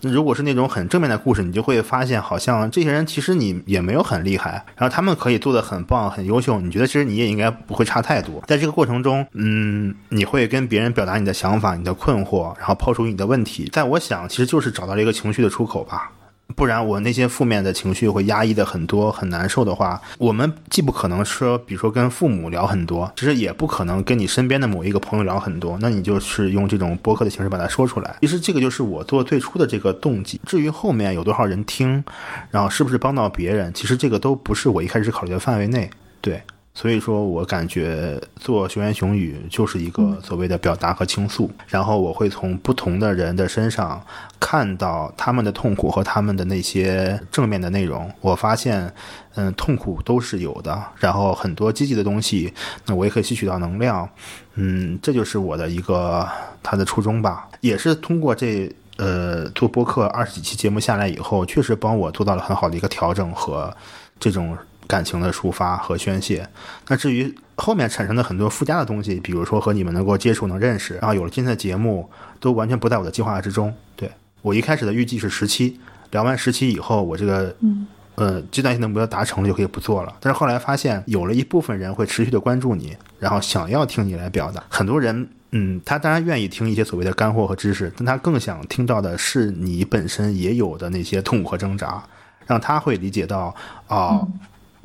那如果是那种很正面的故事，你就会发现好像这些人其实你也没有很厉害，然后他们可以做得很棒、很优秀，你觉得其实你也应该不会差太多。在这个过程中，嗯，你会跟别人表达你的想法、你的困惑，然后抛出你的问题。在我想，其实就是找到了一个情绪的出口吧。不然我那些负面的情绪会压抑的很多，很难受的话，我们既不可能说，比如说跟父母聊很多，其实也不可能跟你身边的某一个朋友聊很多。那你就是用这种播客的形式把它说出来。其实这个就是我做最初的这个动机。至于后面有多少人听，然后是不是帮到别人，其实这个都不是我一开始考虑的范围内。对。所以说我感觉做熊言熊语就是一个所谓的表达和倾诉，然后我会从不同的人的身上看到他们的痛苦和他们的那些正面的内容。我发现，嗯，痛苦都是有的，然后很多积极的东西，那我也可以吸取到能量。嗯，这就是我的一个他的初衷吧，也是通过这呃做播客二十几期节目下来以后，确实帮我做到了很好的一个调整和这种。感情的抒发和宣泄。那至于后面产生的很多附加的东西，比如说和你们能够接触、能认识，然后有了今天的节目，都完全不在我的计划之中。对我一开始的预计是十七，聊完十七以后，我这个嗯呃阶段性的目标达成了，就可以不做了。但是后来发现，有了一部分人会持续的关注你，然后想要听你来表达。很多人，嗯，他当然愿意听一些所谓的干货和知识，但他更想听到的是你本身也有的那些痛苦和挣扎，让他会理解到啊。哦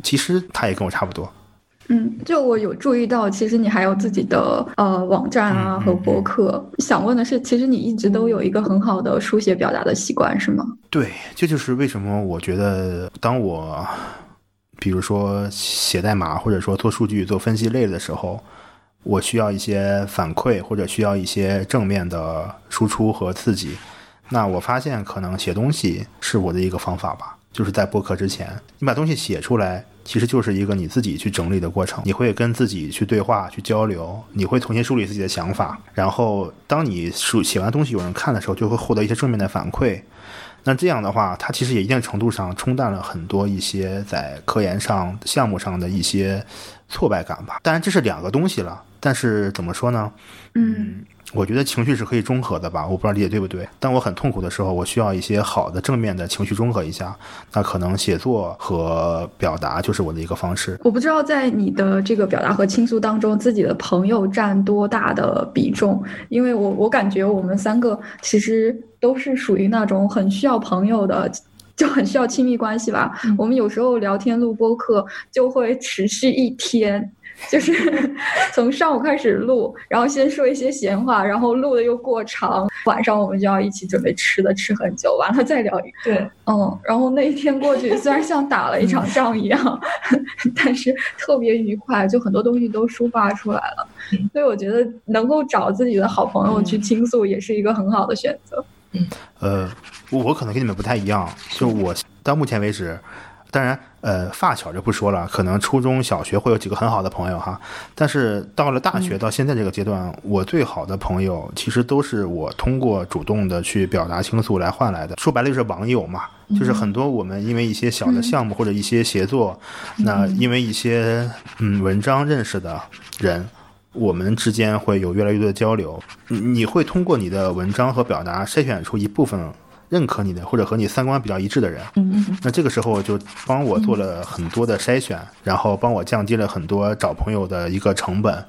其实他也跟我差不多。嗯，就我有注意到，其实你还有自己的呃网站啊和博客。想问的是，其实你一直都有一个很好的书写表达的习惯，是吗？对，这就是为什么我觉得，当我比如说写代码或者说做数据、做分析类的时候，我需要一些反馈或者需要一些正面的输出和刺激。那我发现可能写东西是我的一个方法吧，就是在播客之前，你把东西写出来，其实就是一个你自己去整理的过程，你会跟自己去对话、去交流，你会重新梳理自己的想法，然后当你书写完东西有人看的时候，就会获得一些正面的反馈。那这样的话，它其实也一定程度上冲淡了很多一些在科研上、项目上的一些挫败感吧。当然，这是两个东西了。但是怎么说呢？嗯，我觉得情绪是可以中和的吧。我不知道理解对不对。当我很痛苦的时候，我需要一些好的正面的情绪中和一下。那可能写作和表达就是我的一个方式。我不知道在你的这个表达和倾诉当中，自己的朋友占多大的比重？因为我我感觉我们三个其实都是属于那种很需要朋友的。就很需要亲密关系吧。我们有时候聊天录播课就会持续一天，就是 从上午开始录，然后先说一些闲话，然后录的又过长，晚上我们就要一起准备吃的，吃很久，完了再聊一个。对，嗯，然后那一天过去，虽然像打了一场仗一样，但是特别愉快，就很多东西都抒发出来了。所以我觉得能够找自己的好朋友去倾诉，也是一个很好的选择。嗯，呃，我可能跟你们不太一样，就我到目前为止，当然，呃，发小就不说了，可能初中小学会有几个很好的朋友哈，但是到了大学到现在这个阶段，我最好的朋友其实都是我通过主动的去表达倾诉来换来的，说白了就是网友嘛，就是很多我们因为一些小的项目或者一些协作，那因为一些嗯文章认识的人。我们之间会有越来越多的交流，你会通过你的文章和表达筛选出一部分认可你的或者和你三观比较一致的人。嗯那这个时候就帮我做了很多的筛选，然后帮我降低了很多找朋友的一个成本，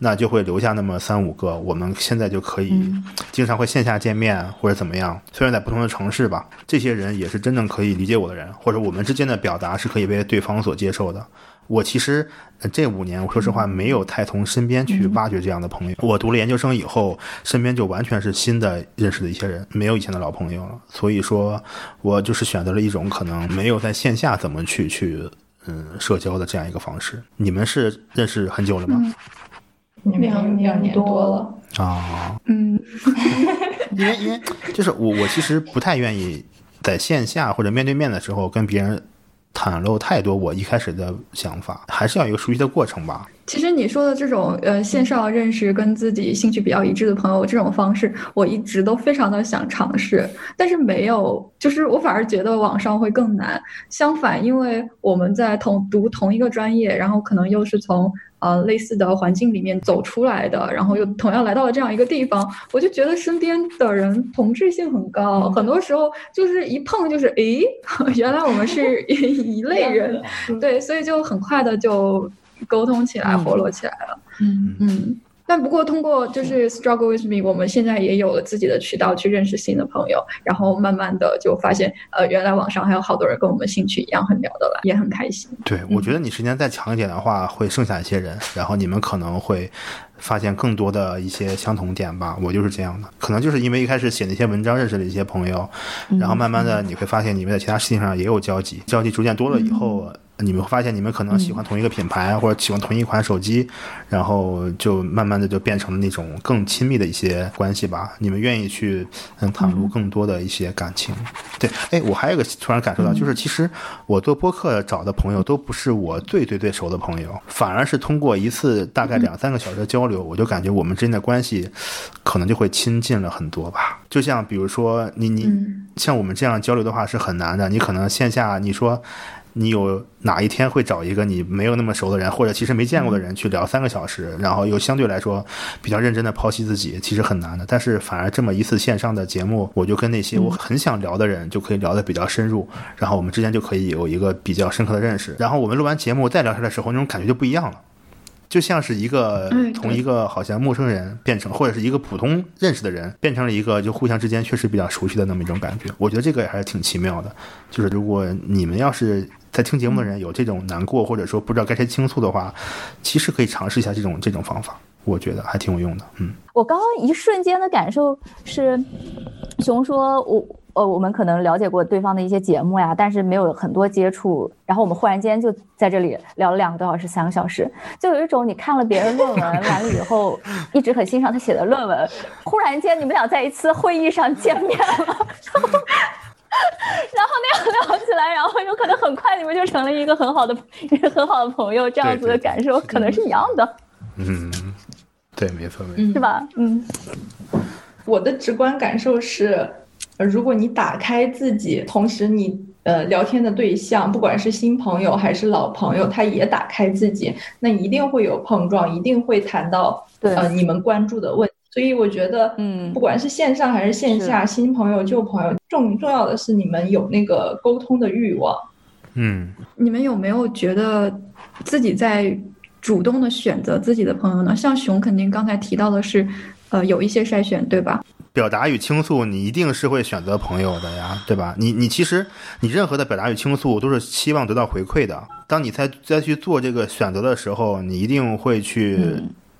那就会留下那么三五个，我们现在就可以经常会线下见面或者怎么样。虽然在不同的城市吧，这些人也是真正可以理解我的人，或者我们之间的表达是可以被对方所接受的。我其实这五年，我说实话没有太从身边去挖掘这样的朋友。我读了研究生以后，身边就完全是新的认识的一些人，没有以前的老朋友了。所以说，我就是选择了一种可能没有在线下怎么去去嗯社交的这样一个方式。你们是认识很久了吗？两两年多了啊，嗯，因为因为就是我我其实不太愿意在线下或者面对面的时候跟别人。袒露太多我一开始的想法，还是要有一个熟悉的过程吧。其实你说的这种呃线上认识跟自己兴趣比较一致的朋友这种方式，我一直都非常的想尝试，但是没有，就是我反而觉得网上会更难。相反，因为我们在同读同一个专业，然后可能又是从。呃，类似的环境里面走出来的，然后又同样来到了这样一个地方，我就觉得身边的人同质性很高，很多时候就是一碰就是，诶，原来我们是 一类人，对，所以就很快的就沟通起来，活络起来了，嗯嗯。但不过，通过就是 struggle with me，我们现在也有了自己的渠道去认识新的朋友，然后慢慢的就发现，呃，原来网上还有好多人跟我们兴趣一样，很聊得来，也很开心。对，我觉得你时间再长一点的话，会剩下一些人，然后你们可能会发现更多的一些相同点吧。我就是这样的，可能就是因为一开始写那些文章认识了一些朋友，然后慢慢的你会发现你们在其他事情上也有交集，交集逐渐多了以后。你们会发现，你们可能喜欢同一个品牌，或者喜欢同一款手机，然后就慢慢的就变成了那种更亲密的一些关系吧。你们愿意去嗯袒露更多的一些感情。对，哎，我还有个突然感受到，就是其实我做播客找的朋友都不是我最最最熟的朋友，反而是通过一次大概两三个小时的交流，我就感觉我们之间的关系可能就会亲近了很多吧。就像比如说你你像我们这样交流的话是很难的，你可能线下你说。你有哪一天会找一个你没有那么熟的人，或者其实没见过的人去聊三个小时，然后又相对来说比较认真的剖析自己，其实很难的。但是反而这么一次线上的节目，我就跟那些我很想聊的人就可以聊得比较深入，然后我们之间就可以有一个比较深刻的认识。然后我们录完节目再聊天的时候，那种感觉就不一样了，就像是一个从一个好像陌生人变成，或者是一个普通认识的人变成了一个就互相之间确实比较熟悉的那么一种感觉。我觉得这个也还是挺奇妙的。就是如果你们要是。在听节目的人有这种难过，或者说不知道该谁倾诉的话，其实可以尝试一下这种这种方法，我觉得还挺有用的。嗯，我刚刚一瞬间的感受是，熊说，我呃，我们可能了解过对方的一些节目呀，但是没有很多接触，然后我们忽然间就在这里聊了两个多小时、三个小时，就有一种你看了别人论文完了以后，一直很欣赏他写的论文，忽然间你们俩在一次会议上见面了。聊起来，然后有可能很快你们就成了一个很好的、很好的朋友，这样子的感受可能是一样的。嗯，对，没错，没错，是吧？嗯，我的直观感受是，如果你打开自己，同时你呃聊天的对象，不管是新朋友还是老朋友，他也打开自己，那一定会有碰撞，一定会谈到呃你们关注的问题。所以我觉得，嗯，不管是线上还是线下，新朋友旧朋友，重重要的是你们有那个沟通的欲望。嗯，你们有没有觉得自己在？主动的选择自己的朋友呢？像熊肯定刚才提到的是，呃，有一些筛选，对吧？表达与倾诉，你一定是会选择朋友的呀，对吧？你你其实你任何的表达与倾诉都是希望得到回馈的。当你在再去做这个选择的时候，你一定会去。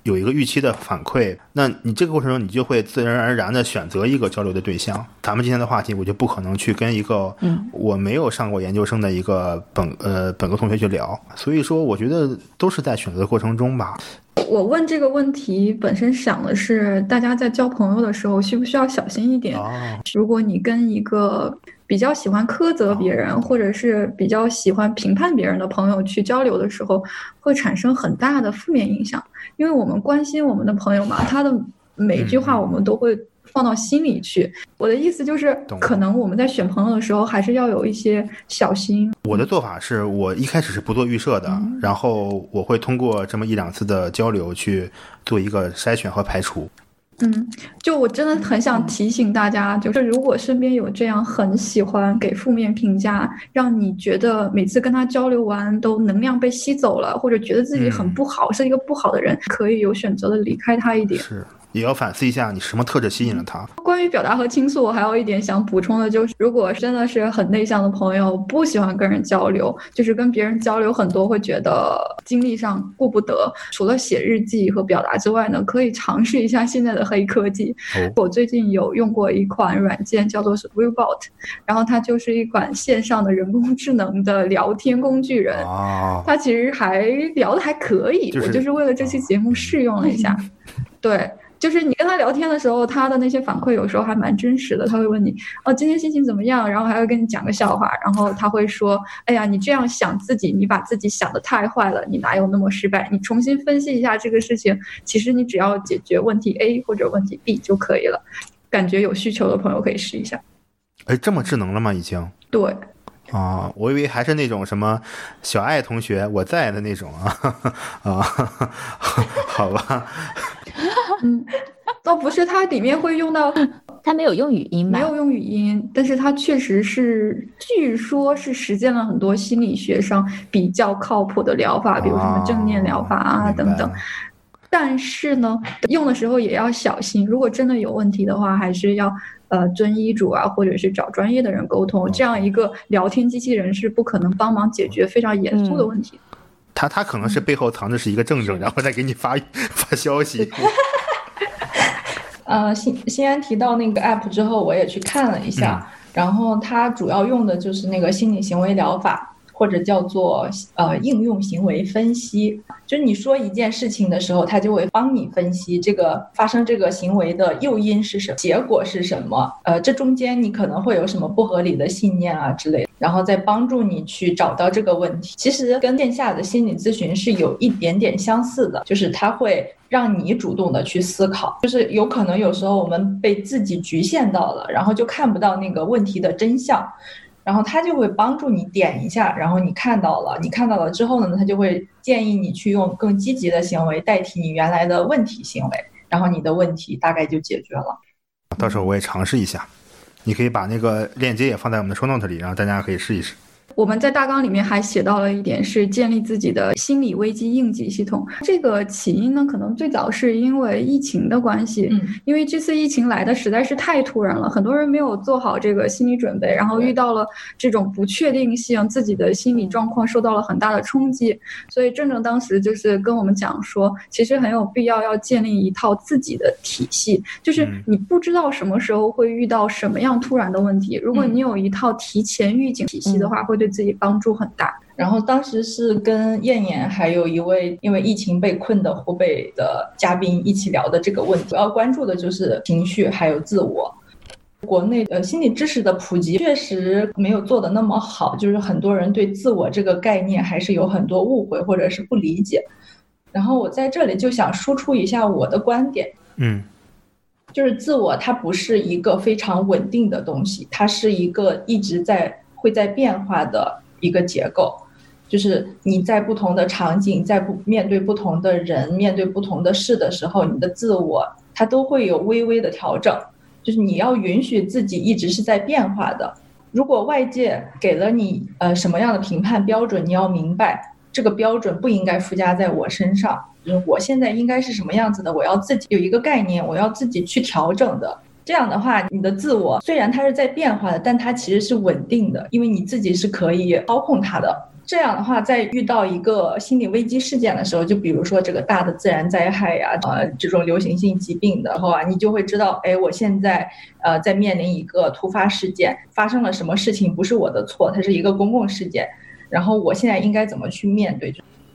有一个预期的反馈，那你这个过程中，你就会自然而然的选择一个交流的对象。咱们今天的话题，我就不可能去跟一个我没有上过研究生的一个本呃本科同学去聊。所以说，我觉得都是在选择的过程中吧。我问这个问题本身想的是，大家在交朋友的时候需不需要小心一点？如果你跟一个比较喜欢苛责别人，或者是比较喜欢评判别人的朋友去交流的时候，会产生很大的负面影响。因为我们关心我们的朋友嘛，他的每一句话我们都会放到心里去。我的意思就是，可能我们在选朋友的时候，还是要有一些小心。我的做法是我一开始是不做预设的，然后我会通过这么一两次的交流去做一个筛选和排除。嗯，就我真的很想提醒大家，就是如果身边有这样很喜欢给负面评价，让你觉得每次跟他交流完都能量被吸走了，或者觉得自己很不好，是一个不好的人，可以有选择的离开他一点。是。也要反思一下，你什么特质吸引了他？关于表达和倾诉，我还有一点想补充的，就是如果真的是很内向的朋友，不喜欢跟人交流，就是跟别人交流很多，会觉得精力上顾不得。除了写日记和表达之外呢，可以尝试一下现在的黑科技。我最近有用过一款软件，叫做是 Willbot，然后它就是一款线上的人工智能的聊天工具人。它其实还聊的还可以，我就是为了这期节目试用了一下。对。就是你跟他聊天的时候，他的那些反馈有时候还蛮真实的。他会问你，哦，今天心情怎么样？然后还会跟你讲个笑话。然后他会说，哎呀，你这样想自己，你把自己想的太坏了，你哪有那么失败？你重新分析一下这个事情，其实你只要解决问题 A 或者问题 B 就可以了。感觉有需求的朋友可以试一下。哎，这么智能了吗？已经？对。啊，我以为还是那种什么小爱同学我在的那种啊 啊，好吧。嗯，倒不是，它里面会用到，它没有用语音，没有用语音，但是它确实是，据说是实践了很多心理学上比较靠谱的疗法，比如什么正念疗法啊等等。但是呢，用的时候也要小心，如果真的有问题的话，还是要呃遵医嘱啊，或者是找专业的人沟通。这样一个聊天机器人是不可能帮忙解决非常严肃的问题。他他可能是背后藏的是一个正正，然后再给你发 发消息。呃，新新安提到那个 app 之后，我也去看了一下，然后它主要用的就是那个心理行为疗法，或者叫做呃应用行为分析。就是你说一件事情的时候，它就会帮你分析这个发生这个行为的诱因是什么，结果是什么。呃，这中间你可能会有什么不合理的信念啊之类的，然后再帮助你去找到这个问题。其实跟线下的心理咨询是有一点点相似的，就是它会让你主动的去思考。就是有可能有时候我们被自己局限到了，然后就看不到那个问题的真相。然后他就会帮助你点一下，然后你看到了，你看到了之后呢，他就会建议你去用更积极的行为代替你原来的问题行为，然后你的问题大概就解决了。到时候我也尝试一下，你可以把那个链接也放在我们的 show note 里，然后大家可以试一试。我们在大纲里面还写到了一点，是建立自己的心理危机应急系统。这个起因呢，可能最早是因为疫情的关系，因为这次疫情来的实在是太突然了，很多人没有做好这个心理准备，然后遇到了这种不确定性，自己的心理状况受到了很大的冲击。所以郑正当时就是跟我们讲说，其实很有必要要建立一套自己的体系，就是你不知道什么时候会遇到什么样突然的问题，如果你有一套提前预警体系的话，会对。自己帮助很大。然后当时是跟燕燕还有一位因为疫情被困的湖北的嘉宾一起聊的这个问题，主要关注的就是情绪还有自我。国内呃心理知识的普及确实没有做的那么好，就是很多人对自我这个概念还是有很多误会或者是不理解。然后我在这里就想输出一下我的观点，嗯就是自我它不是一个非常稳定的东西，它是一个一直在会在变化的一个结构。就是你在不同的场景，在不面对不同的人、面对不同的事的时候，你的自我它都会有微微的调整。就是你要允许自己一直是在变化的。如果外界给了你呃什么样的评判标准，你要明白这个标准不应该附加在我身上。就是我现在应该是什么样子的，我要自己有一个概念，我要自己去调整的。这样的话，你的自我虽然它是在变化的，但它其实是稳定的，因为你自己是可以操控它的。这样的话，在遇到一个心理危机事件的时候，就比如说这个大的自然灾害呀，呃，这种流行性疾病的话，你就会知道，哎，我现在呃在面临一个突发事件，发生了什么事情不是我的错，它是一个公共事件，然后我现在应该怎么去面对？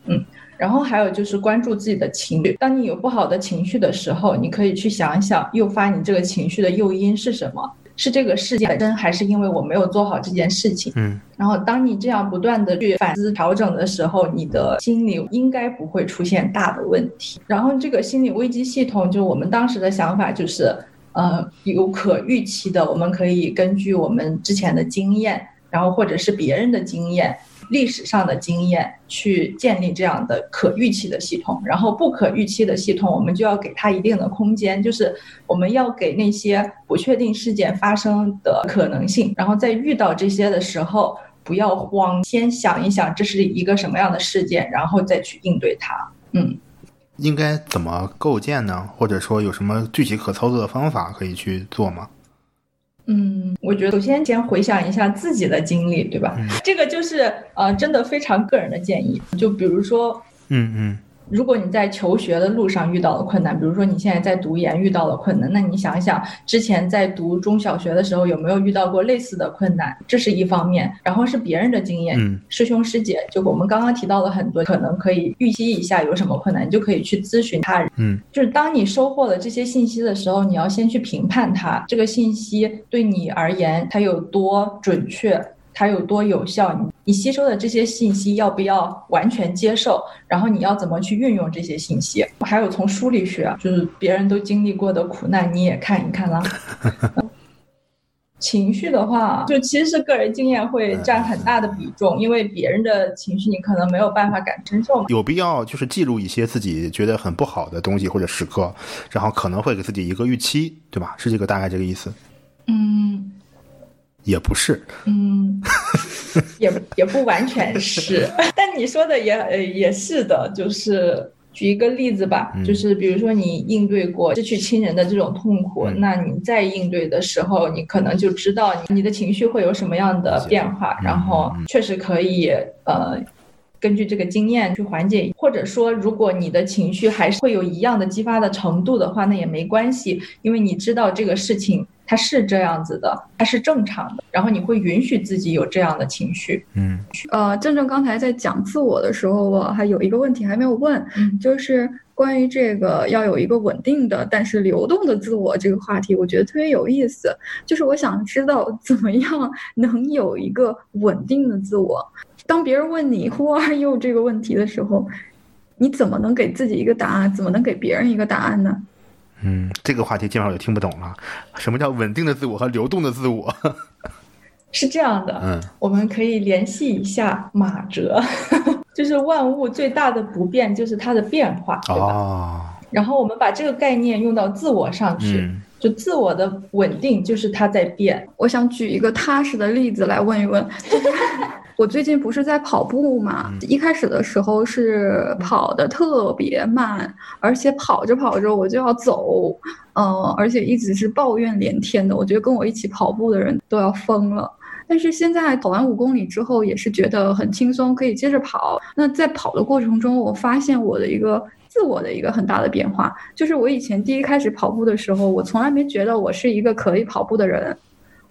嗯，然后还有就是关注自己的情绪，当你有不好的情绪的时候，你可以去想一想，诱发你这个情绪的诱因是什么。是这个事件本身，还是因为我没有做好这件事情？嗯，然后当你这样不断的去反思调整的时候，你的心理应该不会出现大的问题。然后这个心理危机系统，就我们当时的想法就是，呃，有可预期的，我们可以根据我们之前的经验，然后或者是别人的经验。历史上的经验去建立这样的可预期的系统，然后不可预期的系统，我们就要给它一定的空间，就是我们要给那些不确定事件发生的可能性，然后在遇到这些的时候不要慌，先想一想这是一个什么样的事件，然后再去应对它。嗯，应该怎么构建呢？或者说有什么具体可操作的方法可以去做吗？嗯，我觉得首先先回想一下自己的经历，对吧？这个就是呃，真的非常个人的建议。就比如说，嗯嗯。如果你在求学的路上遇到了困难，比如说你现在在读研遇到了困难，那你想一想，之前在读中小学的时候有没有遇到过类似的困难？这是一方面，然后是别人的经验，师兄师姐，就我们刚刚提到了很多，可能可以预期一下有什么困难，你就可以去咨询他人。嗯，就是当你收获了这些信息的时候，你要先去评判它，这个信息对你而言它有多准确。它有多有效？你你吸收的这些信息要不要完全接受？然后你要怎么去运用这些信息？还有从书里学，就是别人都经历过的苦难，你也看一看啦。情绪的话，就其实是个人经验会占很大的比重，因为别人的情绪你可能没有办法感同身受。有必要就是记录一些自己觉得很不好的东西或者时刻，然后可能会给自己一个预期，对吧？是这个大概这个意思。嗯。也不是，嗯，也也不完全 是，但你说的也呃也是的，就是举一个例子吧，就是比如说你应对过失去亲人的这种痛苦，那你在应对的时候，你可能就知道你的情绪会有什么样的变化，然后确实可以呃根据这个经验去缓解，或者说如果你的情绪还是会有一样的激发的程度的话，那也没关系，因为你知道这个事情。它是这样子的，它是正常的，然后你会允许自己有这样的情绪。嗯，呃，正正刚才在讲自我的时候，我还有一个问题还没有问，就是关于这个要有一个稳定的但是流动的自我这个话题，我觉得特别有意思。就是我想知道怎么样 能有一个稳定的自我。当别人问你 “Who are you” 这个问题的时候，你怎么能给自己一个答案？怎么能给别人一个答案呢？嗯，这个话题基本上我就听不懂了。什么叫稳定的自我和流动的自我？是这样的，嗯，我们可以联系一下马哲，就是万物最大的不变就是它的变化，对吧？然后我们把这个概念用到自我上去，就自我的稳定就是它在变。我想举一个踏实的例子来问一问。我最近不是在跑步嘛？一开始的时候是跑的特别慢，而且跑着跑着我就要走，嗯，而且一直是抱怨连天的。我觉得跟我一起跑步的人都要疯了。但是现在跑完五公里之后，也是觉得很轻松，可以接着跑。那在跑的过程中，我发现我的一个自我的一个很大的变化，就是我以前第一开始跑步的时候，我从来没觉得我是一个可以跑步的人。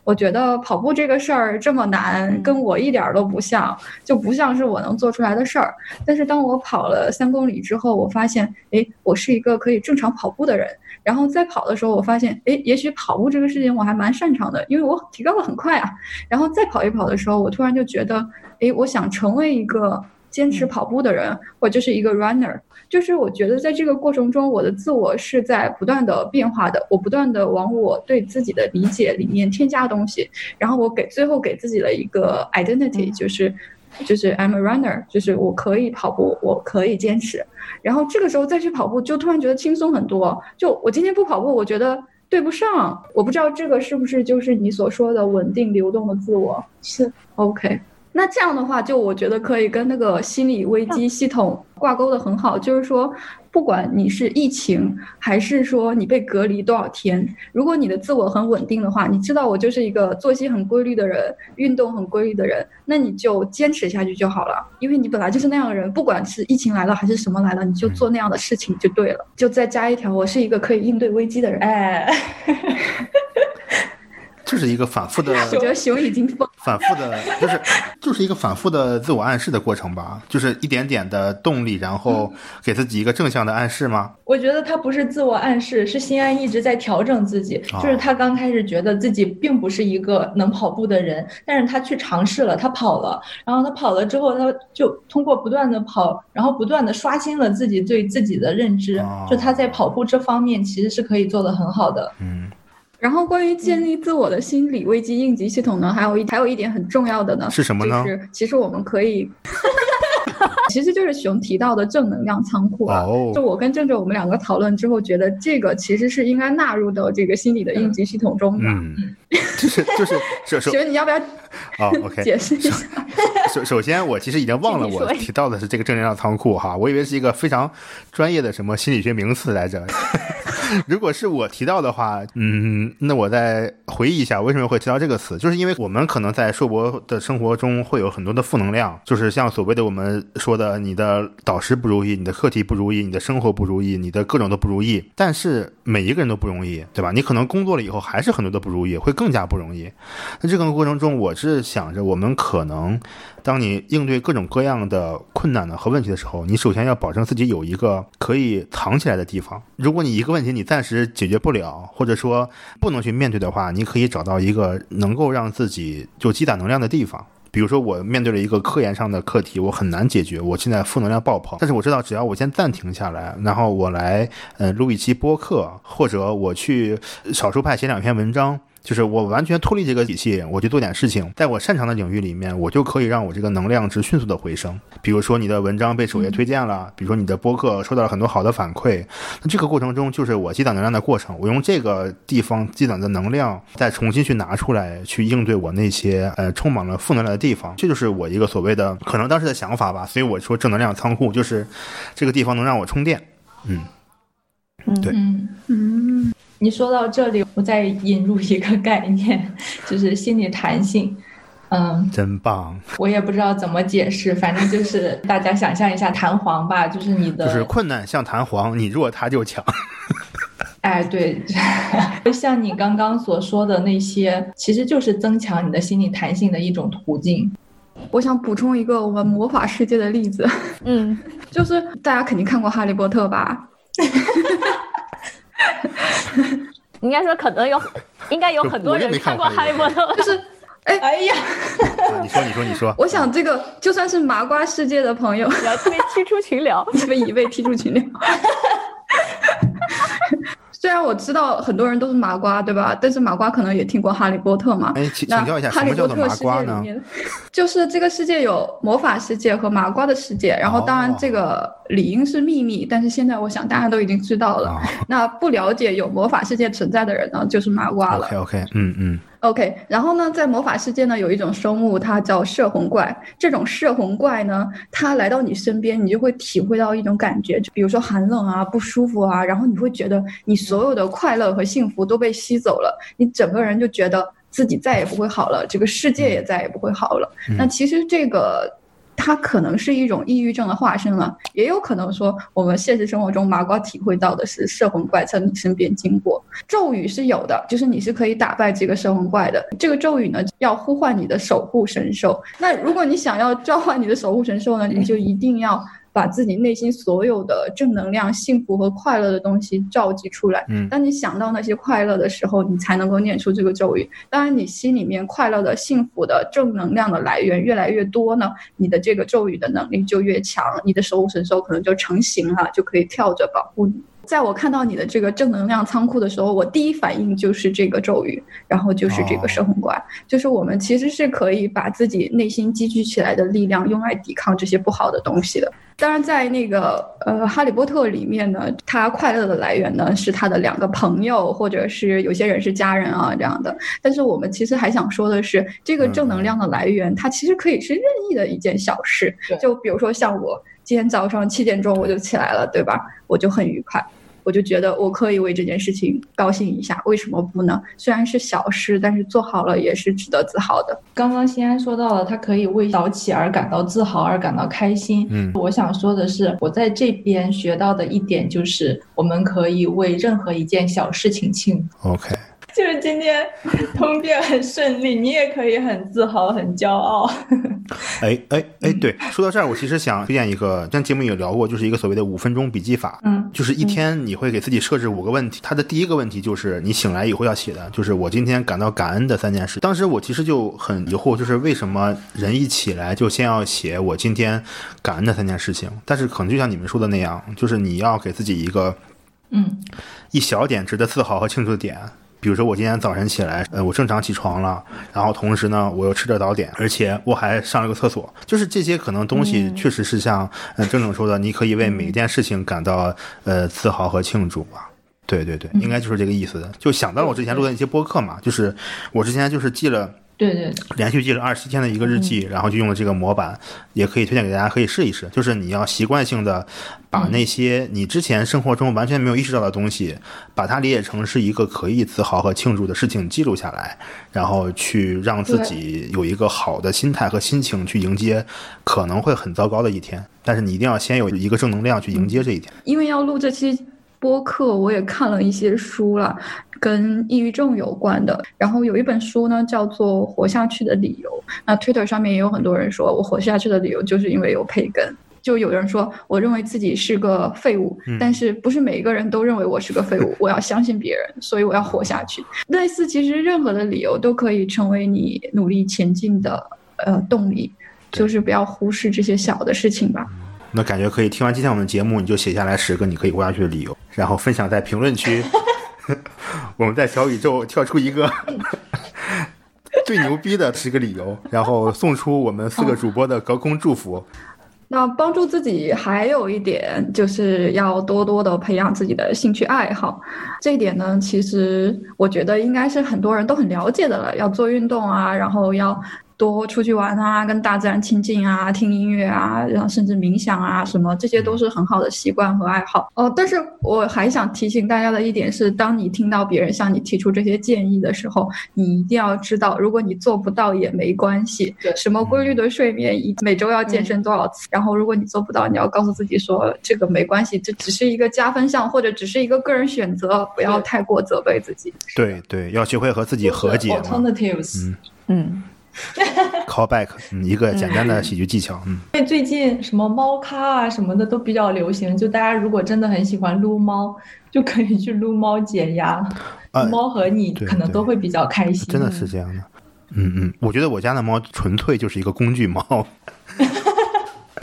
我觉得跑步这个事儿这么难，跟我一点都不像，就不像是我能做出来的事儿。但是当我跑了三公里之后，我发现，哎，我是一个可以正常跑步的人。然后在跑的时候，我发现，哎，也许跑步这个事情我还蛮擅长的，因为我提高的很快啊。然后再跑一跑的时候，我突然就觉得，哎，我想成为一个坚持跑步的人，或就是一个 runner。就是我觉得在这个过程中，我的自我是在不断的变化的，我不断的往我对自己的理解里面添加东西，然后我给最后给自己了一个 identity，就是就是 I'm a runner，就是我可以跑步，我可以坚持，然后这个时候再去跑步，就突然觉得轻松很多。就我今天不跑步，我觉得对不上，我不知道这个是不是就是你所说的稳定流动的自我？是 OK。那这样的话，就我觉得可以跟那个心理危机系统挂钩的很好。就是说，不管你是疫情，还是说你被隔离多少天，如果你的自我很稳定的话，你知道我就是一个作息很规律的人，运动很规律的人，那你就坚持下去就好了。因为你本来就是那样的人，不管是疫情来了还是什么来了，你就做那样的事情就对了。就再加一条，我是一个可以应对危机的人。哎。就是一个反复的，我觉得熊已经反复的，就是就是一个反复的自我暗示的过程吧，就是一点点的动力，然后给自己一个正向的暗示吗？我觉得他不是自我暗示，是心安一直在调整自己。就是他刚开始觉得自己并不是一个能跑步的人，但是他去尝试了，他跑了，然后他跑了之后，他就通过不断的跑，然后不断的刷新了自己对自己的认知，就他在跑步这方面其实是可以做得很好的。嗯。然后，关于建立自我的心理危机应急系统呢，还有一还有一点很重要的呢，是什么呢？就是其实我们可以，其实就是熊提到的正能量仓库啊。就我跟郑郑我们两个讨论之后，觉得这个其实是应该纳入到这个心理的应急系统中的。嗯，就是就是，熊，你要不要？哦，OK，解释一下。首首先，我其实已经忘了我提到的是这个正能量仓库哈，我以为是一个非常专业的什么心理学名词来着。如果是我提到的话，嗯，那我再回忆一下为什么会提到这个词，就是因为我们可能在硕博的生活中会有很多的负能量，就是像所谓的我们说的，你的导师不如意，你的课题不如意，你的生活不如意，你的各种都不如意。但是每一个人都不容易，对吧？你可能工作了以后还是很多的不如意，会更加不容易。那这个过程中，我是想着我们可能。当你应对各种各样的困难呢和问题的时候，你首先要保证自己有一个可以藏起来的地方。如果你一个问题你暂时解决不了，或者说不能去面对的话，你可以找到一个能够让自己就积攒能量的地方。比如说，我面对了一个科研上的课题，我很难解决，我现在负能量爆棚。但是我知道，只要我先暂停下来，然后我来呃录一期播客，或者我去少数派写两篇文章。就是我完全脱离这个体系，我去做点事情，在我擅长的领域里面，我就可以让我这个能量值迅速的回升。比如说你的文章被首页推荐了，比如说你的播客收到了很多好的反馈，那这个过程中就是我积攒能量的过程。我用这个地方积攒的能量，再重新去拿出来，去应对我那些呃充满了负能量的地方。这就是我一个所谓的可能当时的想法吧。所以我说正能量仓库就是这个地方能让我充电。嗯，对，嗯。你说到这里，我再引入一个概念，就是心理弹性。嗯，真棒。我也不知道怎么解释，反正就是大家想象一下弹簧吧，就是你的，就是困难像弹簧，你弱它就强。哎，对，就像你刚刚所说的那些，其实就是增强你的心理弹性的一种途径。我想补充一个我们魔法世界的例子，嗯，就是大家肯定看过《哈利波特》吧？应该说可能有，应该有很多人看过《哈利波特》，就是，哎哎呀，你说你说你说，我想这个就算是麻瓜世界的朋友，要被踢出群聊，被已被踢出群聊。虽然我知道很多人都是麻瓜，对吧？但是麻瓜可能也听过《哈利波特》嘛。哎，请请教一下，哈利波特世界里面？就是这个世界有魔法世界和麻瓜的世界，然后当然这个理应是秘密，但是现在我想大家都已经知道了。那不了解有魔法世界存在的人呢，就是麻瓜了。OK OK，嗯嗯。OK，然后呢，在魔法世界呢，有一种生物，它叫摄魂怪。这种摄魂怪呢，它来到你身边，你就会体会到一种感觉，就比如说寒冷啊、不舒服啊，然后你会觉得你所有的快乐和幸福都被吸走了，你整个人就觉得自己再也不会好了，这个世界也再也不会好了。那其实这个。它可能是一种抑郁症的化身了，也有可能说我们现实生活中麻瓜体会到的是摄魂怪从你身边经过。咒语是有的，就是你是可以打败这个摄魂怪的。这个咒语呢，要呼唤你的守护神兽。那如果你想要召唤你的守护神兽呢，你就一定要。把自己内心所有的正能量、幸福和快乐的东西召集出来。嗯，当你想到那些快乐的时候，你才能够念出这个咒语。当然，你心里面快乐的、幸福的、正能量的来源越来越多呢，你的这个咒语的能力就越强，你的守护神兽可能就成型了，就可以跳着保护你。在我看到你的这个正能量仓库的时候，我第一反应就是这个咒语，然后就是这个摄魂怪，就是我们其实是可以把自己内心积聚起来的力量用来抵抗这些不好的东西的。当然，在那个呃《哈利波特》里面呢，他快乐的来源呢是他的两个朋友，或者是有些人是家人啊这样的。但是我们其实还想说的是，这个正能量的来源，它其实可以是任意的一件小事，就比如说像我。今天早上七点钟我就起来了，对吧？我就很愉快，我就觉得我可以为这件事情高兴一下，为什么不呢？虽然是小事，但是做好了也是值得自豪的。刚刚西安说到了，他可以为早起而感到自豪，而感到开心。嗯，我想说的是，我在这边学到的一点就是，我们可以为任何一件小事情庆祝。OK。就是今天通便很顺利，你也可以很自豪、很骄傲。哎哎哎，对，说到这儿，我其实想推荐一个，咱节目也聊过，就是一个所谓的五分钟笔记法。嗯，就是一天你会给自己设置五个问题，它的第一个问题就是你醒来以后要写的，就是我今天感到感恩的三件事。当时我其实就很疑惑，就是为什么人一起来就先要写我今天感恩的三件事情？但是可能就像你们说的那样，就是你要给自己一个，嗯，一小点值得自豪和庆祝的点。比如说我今天早晨起来，呃，我正常起床了，然后同时呢，我又吃着早点，而且我还上了个厕所，就是这些可能东西确实是像嗯郑总说的，你可以为每一件事情感到呃自豪和庆祝吧。对对对，应该就是这个意思的。就想到了我之前录的一些播客嘛，就是我之前就是记了。对对，连续记了二十七天的一个日记，然后就用了这个模板，也可以推荐给大家，可以试一试。就是你要习惯性的把那些你之前生活中完全没有意识到的东西，把它理解成是一个可以自豪和庆祝的事情记录下来，然后去让自己有一个好的心态和心情去迎接可能会很糟糕的一天。但是你一定要先有一个正能量去迎接这一天。因为要录这期播客，我也看了一些书了。跟抑郁症有关的，然后有一本书呢，叫做《活下去的理由》。那 Twitter 上面也有很多人说，我活下去的理由就是因为有培根。就有人说，我认为自己是个废物，但是不是每一个人都认为我是个废物。我要相信别人，所以我要活下去。类似，其实任何的理由都可以成为你努力前进的呃动力，就是不要忽视这些小的事情吧。那感觉可以听完今天我们的节目，你就写下来十个你可以活下去的理由，然后分享在评论区。我们在小宇宙跳出一个 最牛逼的十个理由，然后送出我们四个主播的隔空祝福。那帮助自己还有一点，就是要多多的培养自己的兴趣爱好。这一点呢，其实我觉得应该是很多人都很了解的了。要做运动啊，然后要。多出去玩啊，跟大自然亲近啊，听音乐啊，然后甚至冥想啊，什么这些都是很好的习惯和爱好哦。但是我还想提醒大家的一点是，当你听到别人向你提出这些建议的时候，你一定要知道，如果你做不到也没关系。对，什么规律的睡眠，一每周要健身多少次，然后如果你做不到，你要告诉自己说这个没关系，这只是一个加分项，或者只是一个个人选择，不要太过责备自己。对对，要学会和自己和解。Alternatives，嗯嗯。Callback，嗯，一个简单的喜剧技巧，嗯。因为最近什么猫咖啊什么的都比较流行，就大家如果真的很喜欢撸猫，就可以去撸猫解压，猫和你可能都会比较开心。真的是这样的，嗯嗯，我觉得我家的猫纯粹就是一个工具猫。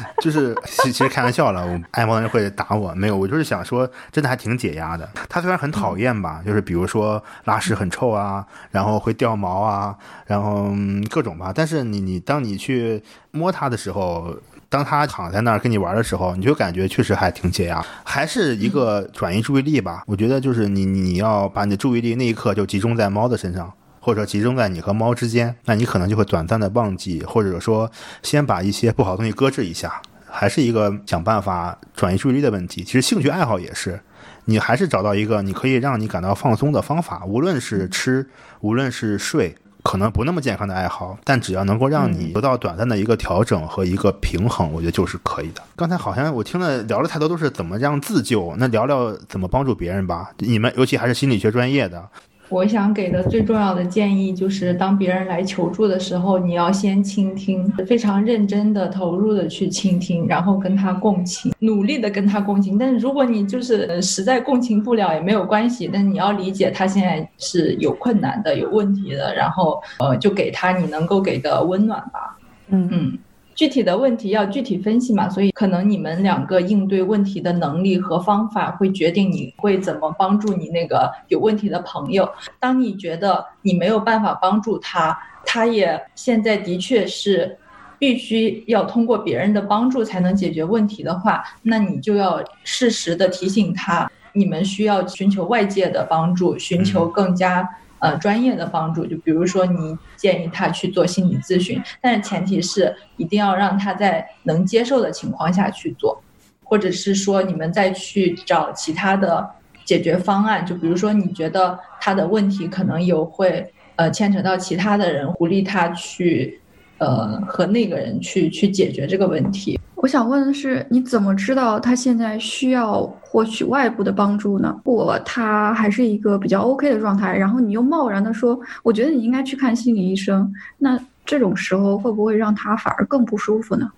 就是其实开玩笑了，我爱猫人会打我，没有，我就是想说，真的还挺解压的。它虽然很讨厌吧，就是比如说拉屎很臭啊，然后会掉毛啊，然后各种吧。但是你你当你去摸它的时候，当它躺在那儿跟你玩的时候，你就感觉确实还挺解压，还是一个转移注意力吧。我觉得就是你你要把你的注意力那一刻就集中在猫的身上。或者集中在你和猫之间，那你可能就会短暂的忘记，或者说先把一些不好的东西搁置一下，还是一个想办法转移注意力的问题。其实兴趣爱好也是，你还是找到一个你可以让你感到放松的方法，无论是吃，无论是睡，可能不那么健康的爱好，但只要能够让你得到短暂的一个调整和一个平衡，我觉得就是可以的。刚才好像我听了聊了太多都是怎么样自救，那聊聊怎么帮助别人吧。你们尤其还是心理学专业的，我想给的最重要的建议就是，当别人来求助的时候，你要先倾听，非常认真的、投入的去倾听，然后跟他共情，努力的跟他共情。但是如果你就是实在共情不了也没有关系，但你要理解他现在是有困难的、有问题的，然后呃，就给他你能够给的温暖吧。嗯嗯。具体的问题要具体分析嘛，所以可能你们两个应对问题的能力和方法会决定你会怎么帮助你那个有问题的朋友。当你觉得你没有办法帮助他，他也现在的确是必须要通过别人的帮助才能解决问题的话，那你就要适时的提醒他，你们需要寻求外界的帮助，寻求更加。呃，专业的帮助，就比如说你建议他去做心理咨询，但是前提是一定要让他在能接受的情况下去做，或者是说你们再去找其他的解决方案，就比如说你觉得他的问题可能有会呃牵扯到其他的人，鼓励他去呃和那个人去去解决这个问题。我想问的是，你怎么知道他现在需要获取外部的帮助呢？如果他还是一个比较 OK 的状态，然后你又贸然的说，我觉得你应该去看心理医生，那这种时候会不会让他反而更不舒服呢？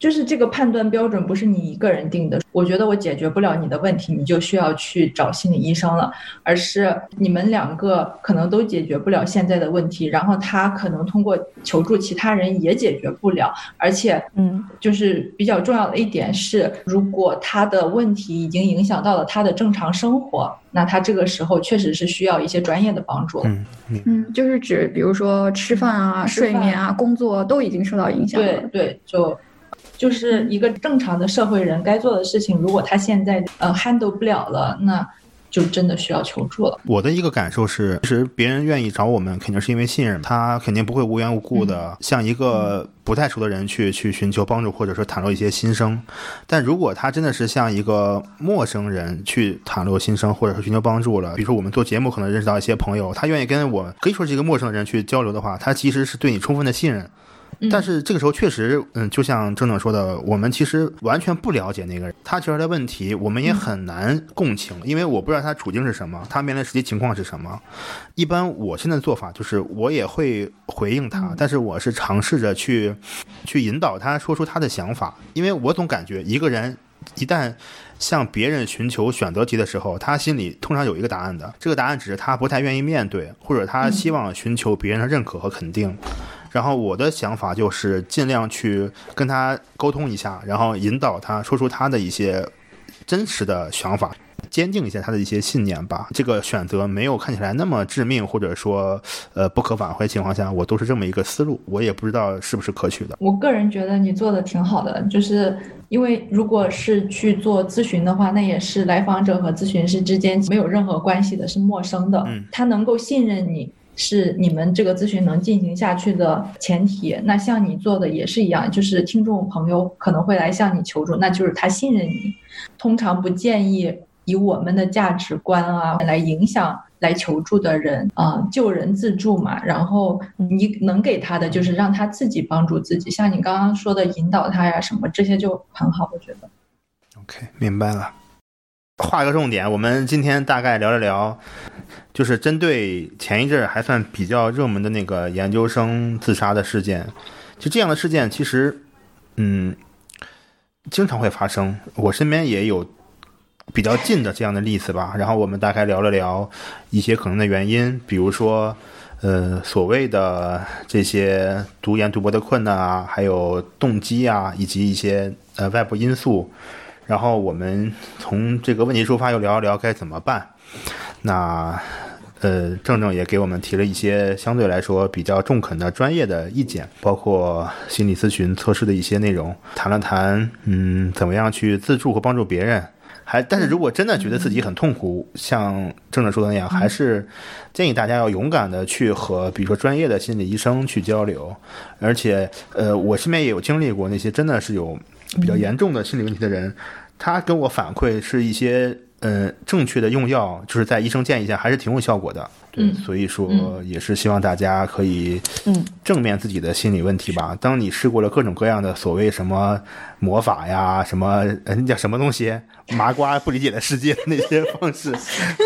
就是这个判断标准不是你一个人定的。我觉得我解决不了你的问题，你就需要去找心理医生了。而是你们两个可能都解决不了现在的问题，然后他可能通过求助其他人也解决不了。而且，嗯，就是比较重要的一点是，如果他的问题已经影响到了他的正常生活，那他这个时候确实是需要一些专业的帮助。嗯嗯，就是指比如说吃饭啊、睡眠啊、工作都已经受到影响了。对对，就。就是一个正常的社会人该做的事情，如果他现在呃 handle 不了了，那就真的需要求助了。我的一个感受是，其实别人愿意找我们，肯定是因为信任，他肯定不会无缘无故的向一个不太熟的人去去寻求帮助，或者说袒露一些心声。但如果他真的是向一个陌生人去袒露心声，或者说寻求帮助了，比如说我们做节目可能认识到一些朋友，他愿意跟我可以说是一个陌生人去交流的话，他其实是对你充分的信任。但是这个时候确实，嗯，就像郑总说的，我们其实完全不了解那个人，他提出来的问题，我们也很难共情，因为我不知道他处境是什么，他面临实际情况是什么。一般我现在的做法就是，我也会回应他，但是我是尝试着去，去引导他说出他的想法，因为我总感觉一个人一旦向别人寻求选择题的时候，他心里通常有一个答案的，这个答案只是他不太愿意面对，或者他希望寻求别人的认可和肯定。然后我的想法就是尽量去跟他沟通一下，然后引导他说出他的一些真实的想法，坚定一下他的一些信念吧。这个选择没有看起来那么致命，或者说呃不可挽回情况下，我都是这么一个思路。我也不知道是不是可取的。我个人觉得你做的挺好的，就是因为如果是去做咨询的话，那也是来访者和咨询师之间没有任何关系的，是陌生的。嗯，他能够信任你。是你们这个咨询能进行下去的前提。那像你做的也是一样，就是听众朋友可能会来向你求助，那就是他信任你。通常不建议以我们的价值观啊来影响来求助的人啊，救人自助嘛。然后你能给他的就是让他自己帮助自己，像你刚刚说的引导他呀什么这些就很好，我觉得。OK，明白了。画个重点，我们今天大概聊了聊。就是针对前一阵还算比较热门的那个研究生自杀的事件，就这样的事件，其实，嗯，经常会发生。我身边也有比较近的这样的例子吧。然后我们大概聊了聊一些可能的原因，比如说，呃，所谓的这些读研读博的困难啊，还有动机啊，以及一些呃外部因素。然后我们从这个问题出发，又聊一聊该怎么办。那，呃，郑正也给我们提了一些相对来说比较中肯的专业的意见，包括心理咨询测试的一些内容，谈了谈，嗯，怎么样去自助和帮助别人。还，但是如果真的觉得自己很痛苦，像郑正说的那样，还是建议大家要勇敢的去和，比如说专业的心理医生去交流。而且，呃，我身边也有经历过那些真的是有比较严重的心理问题的人，他跟我反馈是一些。呃，正确的用药，就是在医生建议下，还是挺有效果的。对，嗯所以说嗯也是希望大家可以嗯正面自己的心理问题吧。当你试过了各种各样的所谓什么魔法呀，什么呃那叫什么东西，麻瓜不理解的世界的那些方式，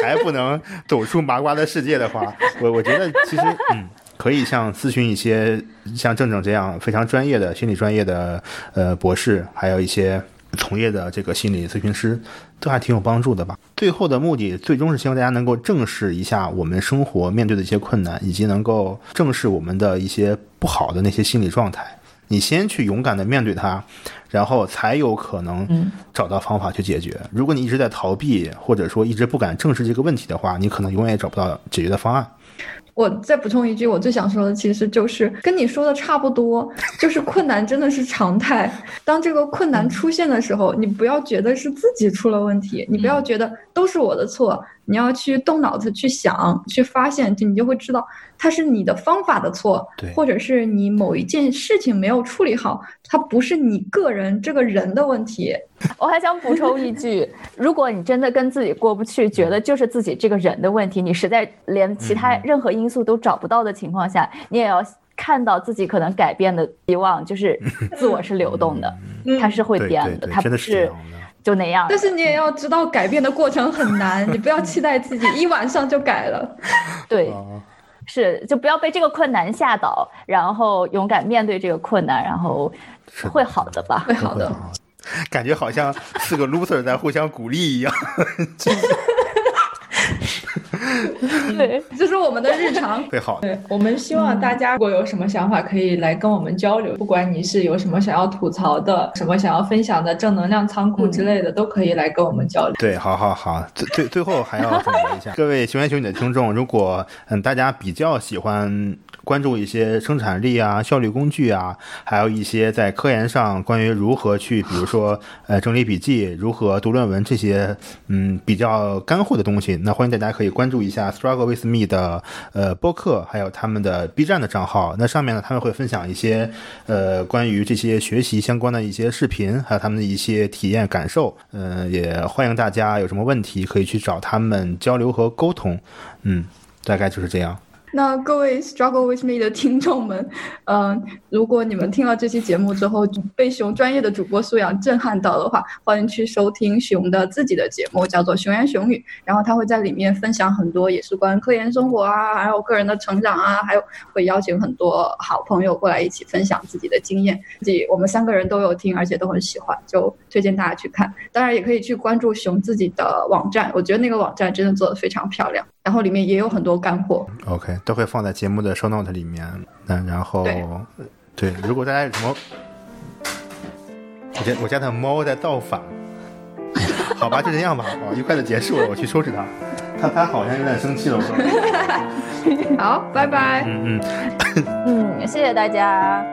还不能走出麻瓜的世界的话，我我觉得其实嗯。可以像咨询一些像郑郑这样非常专业的心理专业的呃博士，还有一些从业的这个心理咨询师，都还挺有帮助的吧。最后的目的，最终是希望大家能够正视一下我们生活面对的一些困难，以及能够正视我们的一些不好的那些心理状态。你先去勇敢的面对它，然后才有可能嗯找到方法去解决。如果你一直在逃避，或者说一直不敢正视这个问题的话，你可能永远也找不到解决的方案。我再补充一句，我最想说的其实就是跟你说的差不多，就是困难真的是常态。当这个困难出现的时候，你不要觉得是自己出了问题，你不要觉得都是我的错，你要去动脑子去想，去发现，就你就会知道它是你的方法的错，或者是你某一件事情没有处理好，它不是你个人这个人的问题。我还想补充一句，如果你真的跟自己过不去，觉得就是自己这个人的问题，你实在连其他任何因素都找不到的情况下，你也要看到自己可能改变的希望，就是自我是流动的，它是会变的，对对，它不是。就那样。但是你也要知道，改变的过程很难，你不要期待自己一晚上就改了。对，啊是就不要被这个困难吓倒，然后勇敢面对这个困难，然后会好的吧？会好的。感觉好像四个 loser 在互相鼓励一样。对，这是我们的日常。会好的。对我们希望大家如果有什么想法，可以来跟我们交流。不管你是有什么想要吐槽的，什么想要分享的正能量仓库之类的，都可以来跟我们交流。对，好好好，最最最后还要总结一下，各位熊言熊女的听众，如果嗯大家比较喜欢关注一些生产力啊、效率工具啊，还有一些在科研上关于如何去，比如说呃整理笔记、如何读论文这些嗯比较干货的东西，那欢迎大家可以关注一下 Struggle with Me 的呃播客，还有他们的 B 站的账号。那上面呢，他们会分享一些呃关于这些学习相关的一些视频，还有他们的一些体验感受。嗯、也欢迎大家有什么问题可以去找他们交流和沟通。嗯，大概就是这样。那各位 Struggle with Me 的听众们，嗯、如果你们听了这期节目之后被熊专业的主播素养震撼到的话，欢迎去收听熊的自己的节目，叫做《熊言熊语》，然后他会在里面分享很多也是关于科研生活啊，还有个人的成长啊，还有会邀请很多好朋友过来一起分享自己的经验。自己我们三个人都有听，而且都很喜欢，就推荐大家去看。当然也可以去关注熊自己的网站，我觉得那个网站真的做的非常漂亮，然后里面也有很多干货。OK，都会放在节目的 show note 里面。那然后对对，如果大家有什么，我家我家的猫在造反。好吧，就这样吧，好，愉快的结束了，我去收拾它。它它好像有点生气了，我说。好，拜拜。嗯嗯。嗯，谢谢大家。